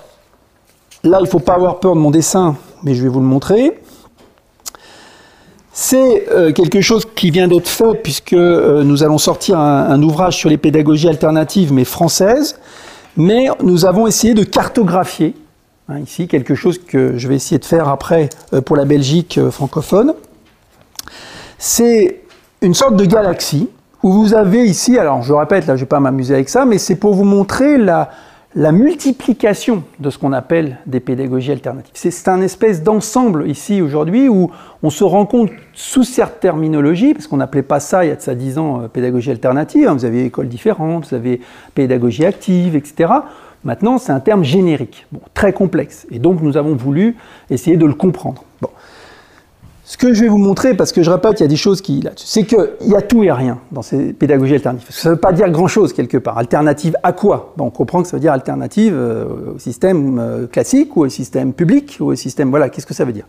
Là, il ne faut pas avoir peur de mon dessin, mais je vais vous le montrer. C'est euh, quelque chose qui vient d'être fait puisque euh, nous allons sortir un, ouvrage sur les pédagogies alternatives, mais françaises. Mais nous avons essayé de cartographier, hein, ici, quelque chose que je vais essayer de faire après euh, pour la Belgique francophone. C'est une sorte de galaxie où vous avez ici, alors je répète, là je ne vais pas m'amuser avec ça, mais c'est pour vous montrer la, la multiplication de ce qu'on appelle des pédagogies alternatives. C'est un espèce d'ensemble ici aujourd'hui où on se rend compte sous cette terminologie, parce qu'on n'appelait pas ça il y a de ça dix ans euh, pédagogie alternative, hein, vous avez écoles différentes, vous avez pédagogie active, etc. Maintenant, c'est un terme générique, très complexe, et donc nous avons voulu essayer de le comprendre. Ce que je vais vous montrer, parce que je répète, il y a des choses qui... C'est qu'il y a tout et rien dans ces pédagogies alternatives. Ça ne veut pas dire grand-chose quelque part. Alternative à quoi? On comprend que ça veut dire alternative euh, au système euh, classique ou au système public ou au système... Voilà, qu'est-ce que ça veut dire?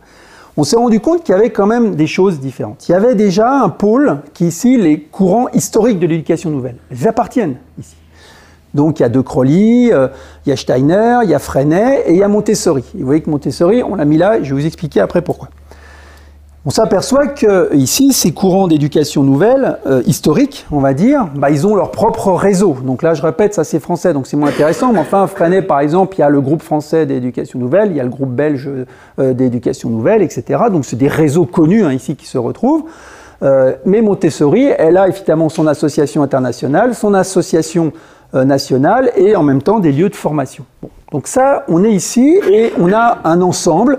On s'est rendu compte qu'il y avait quand même des choses différentes. Il y avait déjà un pôle qui ici, les courants historiques de l'éducation nouvelle. Ils appartiennent ici. Donc il y a De Crowley, euh, il y a Steiner, il y a Freinet et il y a Montessori. vous voyez que Montessori, on l'a mis là, je vais vous expliquer après pourquoi. On s'aperçoit que ici, ces courants d'éducation nouvelle, euh, historiques, on va dire, bah, ils ont leur propre réseau. Donc là, je répète, ça c'est français, donc c'est moins intéressant. Mais enfin, Freinet, par exemple, il y a le groupe français d'éducation nouvelle, il y a le groupe belge euh, d'éducation nouvelle, etc. Donc c'est des réseaux connus hein, ici qui se retrouvent. Euh, mais Montessori, elle a évidemment son association internationale, son association nationale et en même temps des lieux de formation. Donc ça, on est ici et on a un ensemble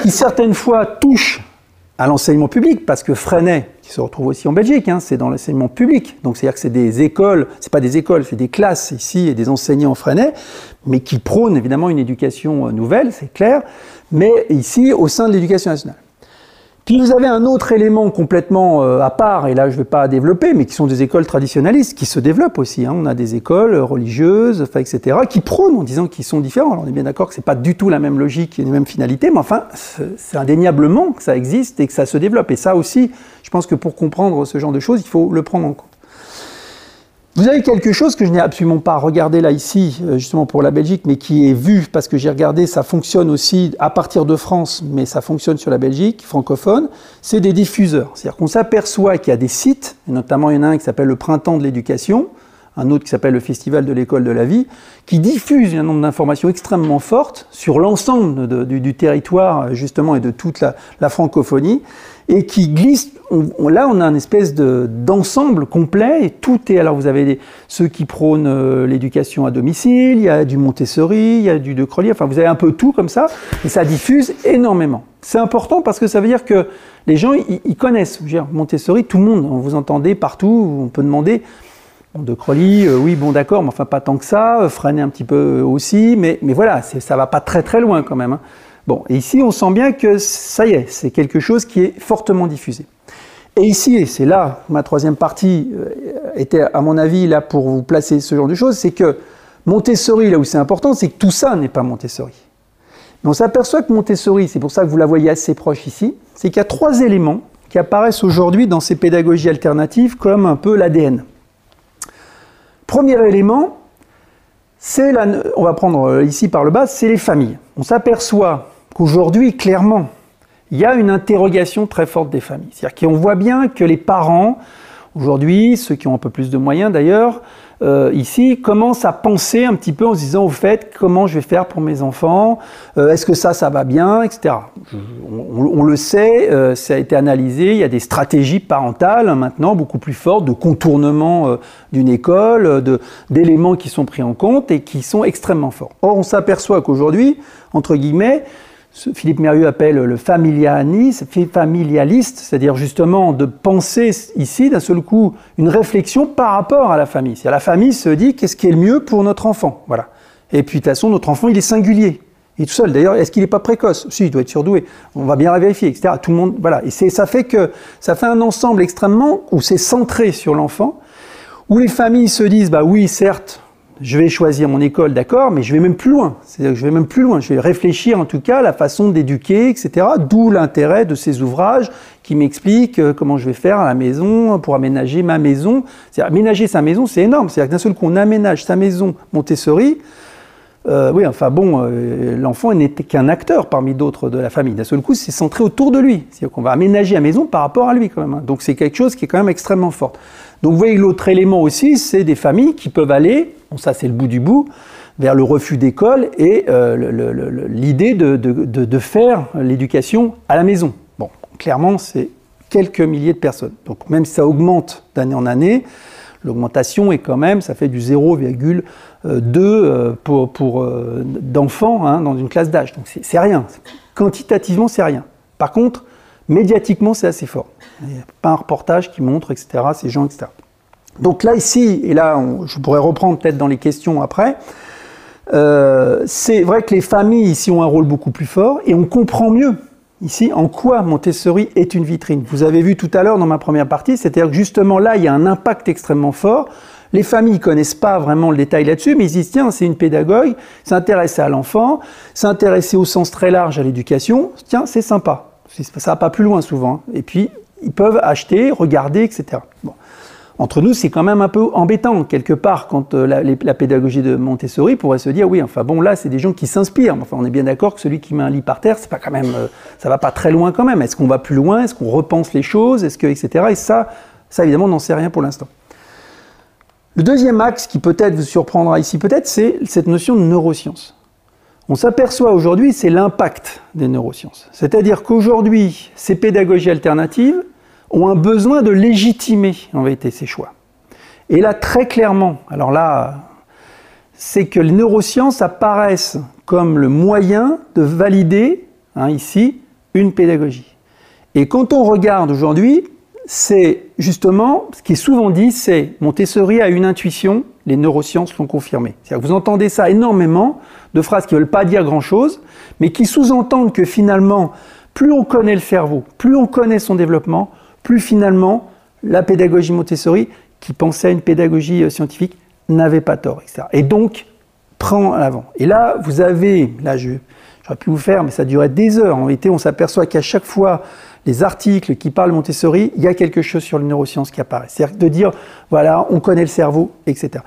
qui certaines fois touche à l'enseignement public, parce que Freinet, qui se retrouve aussi en Belgique, hein, c'est dans l'enseignement public. Donc c'est-à-dire que c'est des écoles, c'est pas des écoles, c'est des classes ici et des enseignants Freinet, mais qui prônent évidemment une éducation euh, nouvelle, c'est clair, mais ici au sein de l'éducation nationale. Puis vous avez un autre élément complètement euh, à part, et là je ne vais pas développer, mais qui sont des écoles traditionnalistes qui se développent aussi. Hein. On a des écoles religieuses, etc., qui prônent en disant qu'ils sont différents. Alors on est bien d'accord que ce n'est pas du tout la même logique et les mêmes finalités, mais enfin, c'est indéniablement que ça existe et que ça se développe. Et ça aussi, je pense que pour comprendre ce genre de choses, il faut le prendre en compte. Vous avez quelque chose que je n'ai absolument pas regardé là ici, euh, justement pour la Belgique, mais qui est vu parce que j'ai regardé, ça fonctionne aussi à partir de France, mais ça fonctionne sur la Belgique francophone, c'est des diffuseurs. C'est-à-dire qu'on s'aperçoit qu'il y a des sites, notamment il y en a un qui s'appelle le Printemps de l'éducation, un autre qui s'appelle le Festival de l'école de la vie, qui diffuse un nombre d'informations extrêmement fortes sur l'ensemble du, territoire, justement, et de toute la francophonie, et qui glisse. là, on a une espèce d'ensemble complet et tout est. Alors, vous avez ceux qui prônent euh, l'éducation à domicile, il y a du Montessori, il y a du De Crollier, enfin, vous avez un peu tout comme ça, et ça diffuse énormément. C'est important parce que ça veut dire que les gens, ils, connaissent. Je dire, Montessori, tout le monde, vous entendez partout, on peut demander. De Crowley, euh, oui, bon, d'accord, mais enfin, pas tant que ça. Euh, freiner un petit peu aussi, mais, mais voilà, ça va pas très très loin quand même. Hein. Bon, et ici, on sent bien que ça y est, c'est quelque chose qui est fortement diffusé. Et ici, et c'est là, ma troisième partie euh, était, à mon avis, là pour vous placer ce genre de choses, c'est que Montessori, là où c'est important, c'est que tout ça n'est pas Montessori. Mais on s'aperçoit que Montessori, c'est pour ça que vous la voyez assez proche ici, c'est qu'il y a trois éléments qui apparaissent aujourd'hui dans ces pédagogies alternatives comme un peu l'ADN. Premier élément, c'est on va prendre euh, ici par le bas, c'est les familles. On s'aperçoit qu'aujourd'hui, clairement, il y a une interrogation très forte des familles. C'est-à-dire qu'on voit bien que les parents, aujourd'hui, ceux qui ont un peu plus de moyens d'ailleurs, euh, ici commencent à penser un petit peu en se disant au fait comment je vais faire pour mes enfants, euh, est-ce que ça, ça va bien, etc. On, le sait, euh, ça a été analysé, il y a des stratégies parentales maintenant beaucoup plus fortes de contournement d'une école, d'éléments qui sont pris en compte et qui sont extrêmement forts. Or, on s'aperçoit qu'aujourd'hui, entre guillemets, Philippe Mérieux appelle le familialiste, c'est-à-dire justement de penser ici d'un seul coup une réflexion par rapport à la famille. C'est-à-dire la famille se dit qu'est-ce qui est le mieux pour notre enfant, voilà. Et puis de toute façon notre enfant il est singulier. Il est tout seul. D'ailleurs, est-ce qu'il n'est pas précoce? Si, il doit être surdoué. On va bien la vérifier, etc. Tout le monde, voilà. Et ça fait que ça fait un ensemble extrêmement où c'est centré sur l'enfant, où les familles se disent, bah oui, certes, je vais choisir mon école, d'accord, mais je vais même plus loin. C'est-à-dire que je vais même plus loin. Je vais réfléchir en tout cas à la façon d'éduquer, etc. D'où l'intérêt de ces ouvrages qui m'expliquent euh, comment je vais faire à la maison pour aménager ma maison. C'est-à-dire, aménager sa maison, c'est énorme. C'est-à-dire d'un seul coup, on aménage sa maison Montessori. Euh, oui, enfin bon, euh, l'enfant n'était qu'un acteur parmi d'autres de la famille. D'un seul coup, c'est centré autour de lui. C'est-à-dire qu'on va aménager la maison par rapport à lui quand même. Hein. Donc c'est quelque chose qui est quand même extrêmement fort. Donc vous voyez, l'autre élément aussi, c'est des familles qui peuvent aller, ça c'est le bout du bout, vers le refus d'école et euh, l'idée de, faire l'éducation à la maison. Bon, clairement, c'est quelques milliers de personnes. Donc même si ça augmente d'année en année, l'augmentation est quand même, ça fait du 0,2 euh, pour, pour euh, d'enfants hein, dans une classe d'âge. Donc c'est rien. Quantitativement, c'est rien. Par contre, médiatiquement, c'est assez fort. Pas un reportage qui montre, etc., ces gens, etc. Donc là, ici, et là, je pourrais reprendre peut-être dans les questions après, euh, c'est vrai que les familles ici ont un rôle beaucoup plus fort et on comprend mieux ici en quoi Montessori est une vitrine. Vous avez vu tout à l'heure dans ma première partie, c'est-à-dire que justement là, il y a un impact extrêmement fort. Les familles ne connaissent pas vraiment le détail là-dessus, mais ils disent tiens, c'est une pédagogue, s'intéresser à l'enfant, s'intéresser au sens très large à l'éducation, tiens, c'est sympa. Ça va pas plus loin souvent. Et puis, ils peuvent acheter, regarder, etc. Entre nous, c'est quand même un peu embêtant, quelque part, quand euh, la, pédagogie de Montessori pourrait se dire, oui, enfin bon, là, c'est des gens qui s'inspirent. Enfin, on est bien d'accord que celui qui met un lit par terre, c'est pas quand même, euh, ça va pas très loin quand même. Est-ce qu'on va plus loin? Est-ce qu'on repense les choses? Est-ce que, etc. Et ça, ça évidemment, on n'en sait rien pour l'instant. Le deuxième axe qui peut-être vous surprendra ici, peut-être, c'est cette notion de neurosciences. On s'aperçoit aujourd'hui, c'est l'impact des neurosciences. C'est-à-dire qu'aujourd'hui, ces pédagogies alternatives ont un besoin de légitimer en vérité ces choix. Et là, très clairement, alors là, c'est que les neurosciences apparaissent comme le moyen de valider, hein, ici, une pédagogie. Et quand on regarde aujourd'hui, c'est justement, ce qui est souvent dit, c'est Montessori a une intuition, les neurosciences l'ont confirmé. C'est-à-dire que vous entendez ça énormément, de phrases qui ne veulent pas dire grand-chose, mais qui sous-entendent que finalement, plus on connaît le cerveau, plus on connaît son développement, plus finalement la pédagogie Montessori, qui pensait à une pédagogie euh, scientifique, n'avait pas tort, etc. Et donc, prend l'avant. Et là, vous avez, là, j'aurais pu vous faire, mais ça durait des heures. En réalité, on s'aperçoit qu'à chaque fois, les articles qui parlent Montessori, il y a quelque chose sur les neurosciences qui apparaît. C'est-à-dire de dire, voilà, on connaît le cerveau, etc.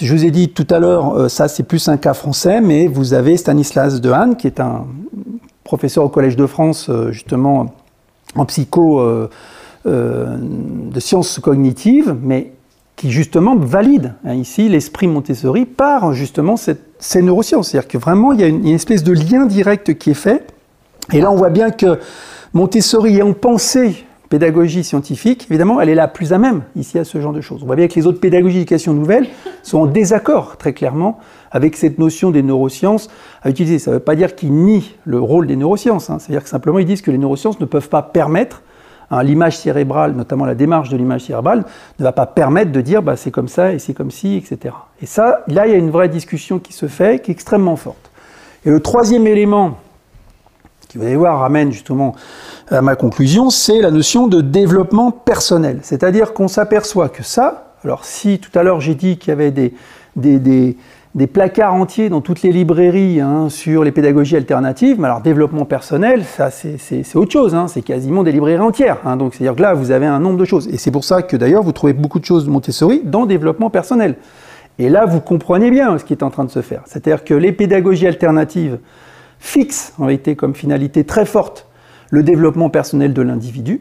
Je vous ai dit tout à l'heure, euh, ça c'est plus un cas français, mais vous avez Stanislas Dehaene, qui est un professeur au Collège de France, euh, justement, en psycho euh, de sciences cognitives, mais qui justement valide hein, ici l'esprit Montessori par justement cette, ces neurosciences. C'est-à-dire que vraiment, il y a une, une espèce de lien direct qui est fait. Et là, on voit bien que Montessori ayant pensé pédagogie scientifique, évidemment, elle est la plus à même ici à ce genre de choses. On voit bien que les autres pédagogies d'éducation nouvelle sont en désaccord très clairement avec cette notion des neurosciences à utiliser. Ça ne veut pas dire qu'ils nient le rôle des neurosciences, hein. c'est-à-dire que simplement ils disent que les neurosciences ne peuvent pas permettre hein, l'image cérébrale, notamment la démarche de l'image cérébrale, ne va pas permettre de dire bah, c'est comme ça et c'est comme ci, etc. Et ça, là, il y a une vraie discussion qui se fait, qui est extrêmement forte. Et le troisième élément qui, vous allez voir, ramène justement à ma conclusion, c'est la notion de développement personnel. C'est-à-dire qu'on s'aperçoit que ça, alors si tout à l'heure j'ai dit qu'il y avait des, des, des, placards entiers dans toutes les librairies hein, sur les pédagogies alternatives, mais alors développement personnel, ça c'est autre chose, hein, c'est quasiment des librairies entières. Hein, donc c'est-à-dire que là, vous avez un nombre de choses. Et c'est pour ça que d'ailleurs, vous trouvez beaucoup de choses de Montessori dans développement personnel. Et là, vous comprenez bien ce qui est en train de se faire. C'est-à-dire que les pédagogies alternatives, fixe en réalité comme finalité très forte le développement personnel de l'individu.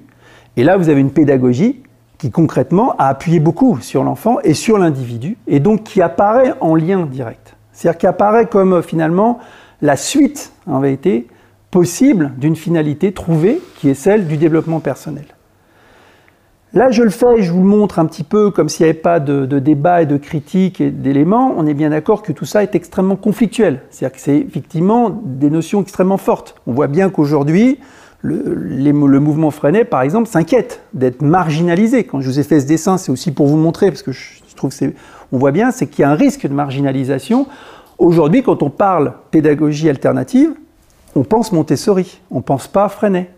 Et là, vous avez une pédagogie qui concrètement a appuyé beaucoup sur l'enfant et sur l'individu, et donc qui apparaît en lien direct. C'est-à-dire qui apparaît comme finalement la suite, en vérité, possible d'une finalité trouvée, qui est celle du développement personnel. Là, je le fais et je vous le montre un petit peu comme s'il n'y avait pas de, débat et de critique et d'éléments. On est bien d'accord que tout ça est extrêmement conflictuel. C'est-à-dire que c'est effectivement des notions extrêmement fortes. On voit bien qu'aujourd'hui, le, mouvement Freinet, par exemple, s'inquiète d'être marginalisé. Quand je vous ai fait ce dessin, c'est aussi pour vous montrer, parce que je, trouve on voit bien, c'est qu'il y a un risque de marginalisation Aujourd'hui, quand on parle pédagogie alternative, on pense Montessori, on pense pas Freinet.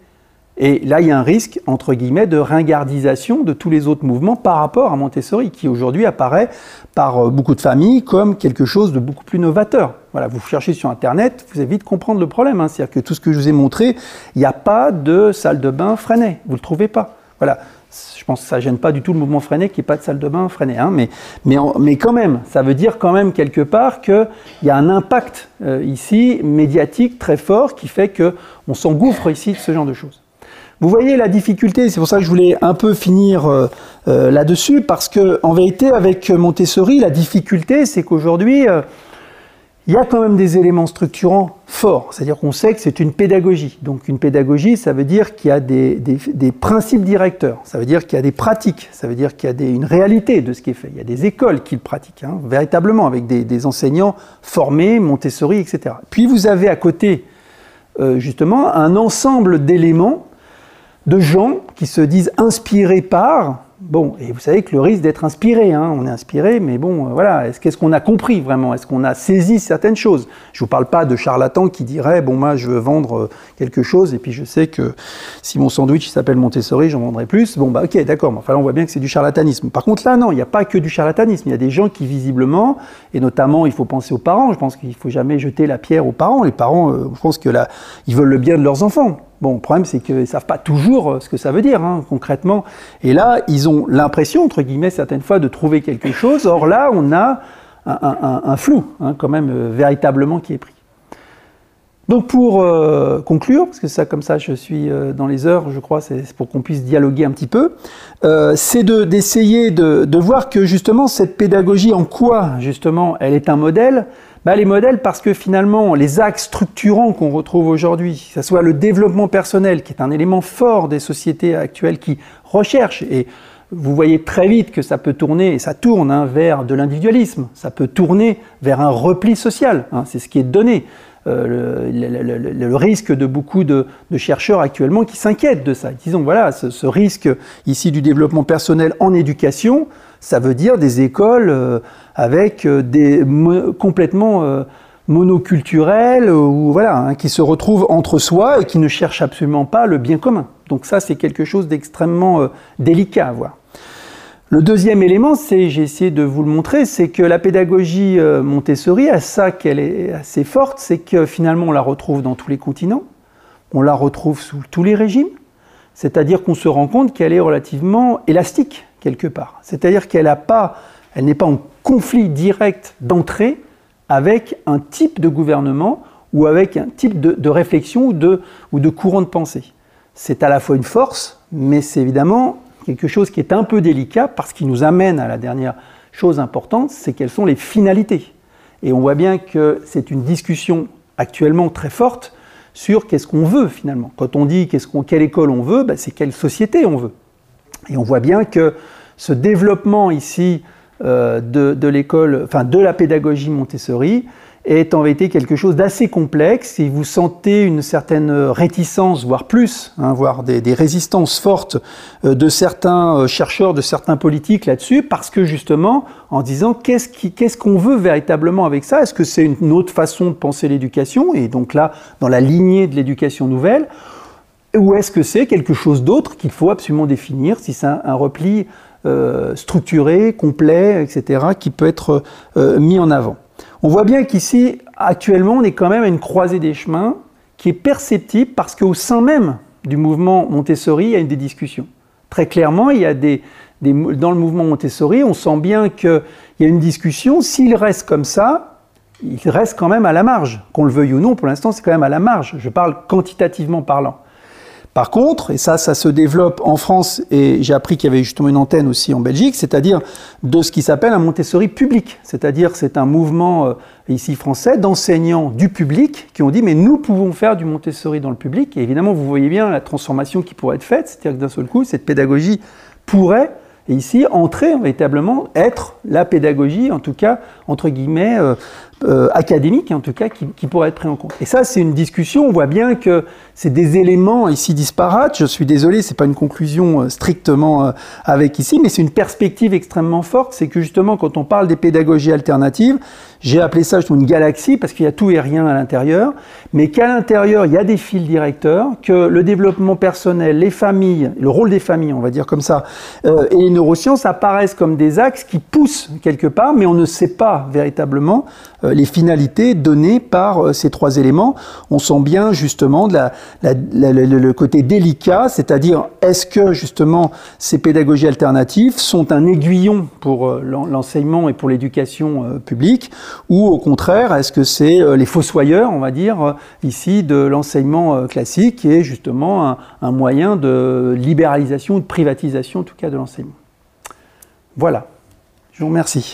Et là, il y a un risque, entre guillemets, de ringardisation de tous les autres mouvements par rapport à Montessori, qui aujourd'hui apparaît par euh, beaucoup de familles comme quelque chose de beaucoup plus novateur. Voilà, vous cherchez sur Internet, vous allez vite comprendre le problème. Hein. C'est-à-dire que tout ce que je vous ai montré, il n'y a pas de salle de bain freinée. Vous ne le trouvez pas. Voilà. Je pense que ça gêne pas du tout le mouvement freiné qu'il n'y ait pas de salle de bain freinée. Hein. Mais, mais, mais, quand même, ça veut dire quand même quelque part qu'il y a un impact euh, ici médiatique très fort qui fait qu'on s'engouffre ici de ce genre de choses. Vous voyez la difficulté, c'est pour ça que je voulais un peu finir euh, euh, là-dessus, parce que en vérité, avec Montessori, la difficulté, c'est qu'aujourd'hui, euh, il y a quand même des éléments structurants forts. C'est-à-dire qu'on sait que c'est une pédagogie. Donc une pédagogie, ça veut dire qu'il y a des, des, principes directeurs, ça veut dire qu'il y a des pratiques, ça veut dire qu'il y a une réalité de ce qui est fait. Il y a des écoles qui le pratiquent, hein, véritablement, avec des, enseignants formés, Montessori, etc. Puis vous avez à côté, justement, un ensemble d'éléments de gens qui se disent inspirés par. Bon, et vous savez que le risque d'être inspiré, hein, on est inspiré, mais bon, euh, voilà, est-ce qu'est-ce qu'on a compris vraiment? Est-ce qu'on a saisi certaines choses? Je vous parle pas de charlatan qui dirait bon moi je veux vendre euh, quelque chose et puis je sais que si mon sandwich s'appelle Montessori, j'en vendrai plus. Bon bah ok, d'accord, mais enfin on voit bien que c'est du charlatanisme. Par contre là non, il n'y a pas que du charlatanisme, il y a des gens qui visiblement, et notamment il faut penser aux parents. Je pense qu'il faut jamais jeter la pierre aux parents. Les parents, euh, je pense que là, ils veulent le bien de leurs enfants. Bon, le problème, c'est qu'ils ne savent pas toujours euh, ce que ça veut dire, hein, concrètement. Et là, ils ont l'impression, entre guillemets, certaines fois, de trouver quelque chose. Or là, on a un, flou, hein, quand même, euh, véritablement, qui est pris. Donc, pour euh, conclure, parce que ça, comme ça, je suis dans les heures, je crois, c'est pour qu'on puisse dialoguer un petit peu, c'est d'essayer de, de voir que, justement, cette pédagogie, en quoi, justement, elle est un modèle, bah, Les modèles parce que finalement, les axes structurants qu'on retrouve aujourd'hui, que ce soit le développement personnel, qui est un élément fort des sociétés actuelles qui recherchent, et vous voyez très vite que ça peut tourner, et ça tourne hein, vers de l'individualisme, ça peut tourner vers un repli social, hein, c'est ce qui est donné. Euh, le, risque de beaucoup de, chercheurs actuellement qui s'inquiètent de ça. Disons, voilà, ce, risque ici du développement personnel en éducation, ça veut dire des écoles euh, avec euh, des complètement monoculturelles ou voilà, hein, qui se retrouvent entre soi et qui ne cherchent absolument pas le bien commun. Donc ça, c'est quelque chose d'extrêmement délicat à voir. Le deuxième élément, c'est, j'ai essayé de vous le montrer, c'est que la pédagogie euh, Montessori a ça qu'elle est assez forte, c'est que finalement on la retrouve dans tous les continents, on la retrouve sous tous les régimes, c'est-à-dire qu'on se rend compte qu'elle est relativement élastique C'est-à-dire qu'elle n'est pas en conflit direct d'entrée avec un type de gouvernement ou avec un type de, réflexion ou de, ou de courant de pensée. C'est à la fois une force, mais c'est évidemment quelque chose qui est un peu délicat parce qu'il nous amène à la dernière chose importante, c'est quelles sont les finalités. Et on voit bien que c'est une discussion actuellement très forte sur qu'est-ce qu'on veut finalement. Quand on dit quelle école on veut, ben, c'est quelle société on veut. Et on voit bien que ce développement ici euh, de, l'école, enfin de la pédagogie Montessori, est en vérité quelque chose d'assez complexe. Et vous sentez une certaine réticence, voire plus, hein, voire des, résistances fortes euh, de certains euh, chercheurs, de certains politiques là-dessus, parce que justement, en disant qu'est-ce qu'on qu qu'on veut véritablement avec ça? Est-ce que c'est une autre façon de penser l'éducation, et donc là, dans la lignée de l'éducation nouvelle, ou est-ce que c'est quelque chose d'autre qu'il faut absolument définir, si c'est un, repli euh, structuré, complet, etc., qui peut être euh, mis en avant? On voit bien qu'ici, actuellement, on est quand même à une croisée des chemins qui est perceptible parce qu'au sein même du mouvement Montessori, il y a des discussions. Très clairement, il y a des, dans le mouvement Montessori, on sent bien qu'il y a une discussion. S'il reste comme ça, il reste quand même à la marge. Qu'on le veuille ou non, pour l'instant, c'est quand même à la marge. Je parle quantitativement parlant. Par contre, et ça, ça se développe en France, et j'ai appris qu'il y avait justement une antenne aussi en Belgique, c'est-à-dire de ce qui s'appelle un Montessori public. C'est-à-dire c'est un mouvement euh, ici français d'enseignants du public qui ont dit mais nous pouvons faire du Montessori dans le public. Et évidemment, vous voyez bien la transformation qui pourrait être faite, c'est-à-dire que d'un seul coup, cette pédagogie pourrait ici, entrer véritablement, être la pédagogie, en tout cas, entre guillemets, euh, euh, académiques, en tout cas, qui, pourraient être pris en compte. Et ça, c'est une discussion. On voit bien que c'est des éléments ici disparates. Je suis désolé, c'est pas une conclusion euh, strictement euh, avec ici, mais c'est une perspective extrêmement forte. C'est que justement, quand on parle des pédagogies alternatives, j'ai appelé ça une galaxie parce qu'il y a tout et rien à l'intérieur, mais qu'à l'intérieur, il y a des fils directeurs, que le développement personnel, les familles, le rôle des familles, on va dire comme ça, euh, et les neurosciences apparaissent comme des axes qui poussent quelque part, mais on ne sait pas véritablement les finalités données par ces trois éléments. On sent bien justement de la, le, côté délicat, c'est-à-dire est-ce que justement ces pédagogies alternatives sont un aiguillon pour euh, l'enseignement et pour l'éducation euh, publique ou au contraire, est-ce que c'est euh, les fossoyeurs, on va dire, ici, de l'enseignement classique, est justement un, moyen de libéralisation ou de privatisation, en tout cas, de l'enseignement? Voilà. Je vous remercie.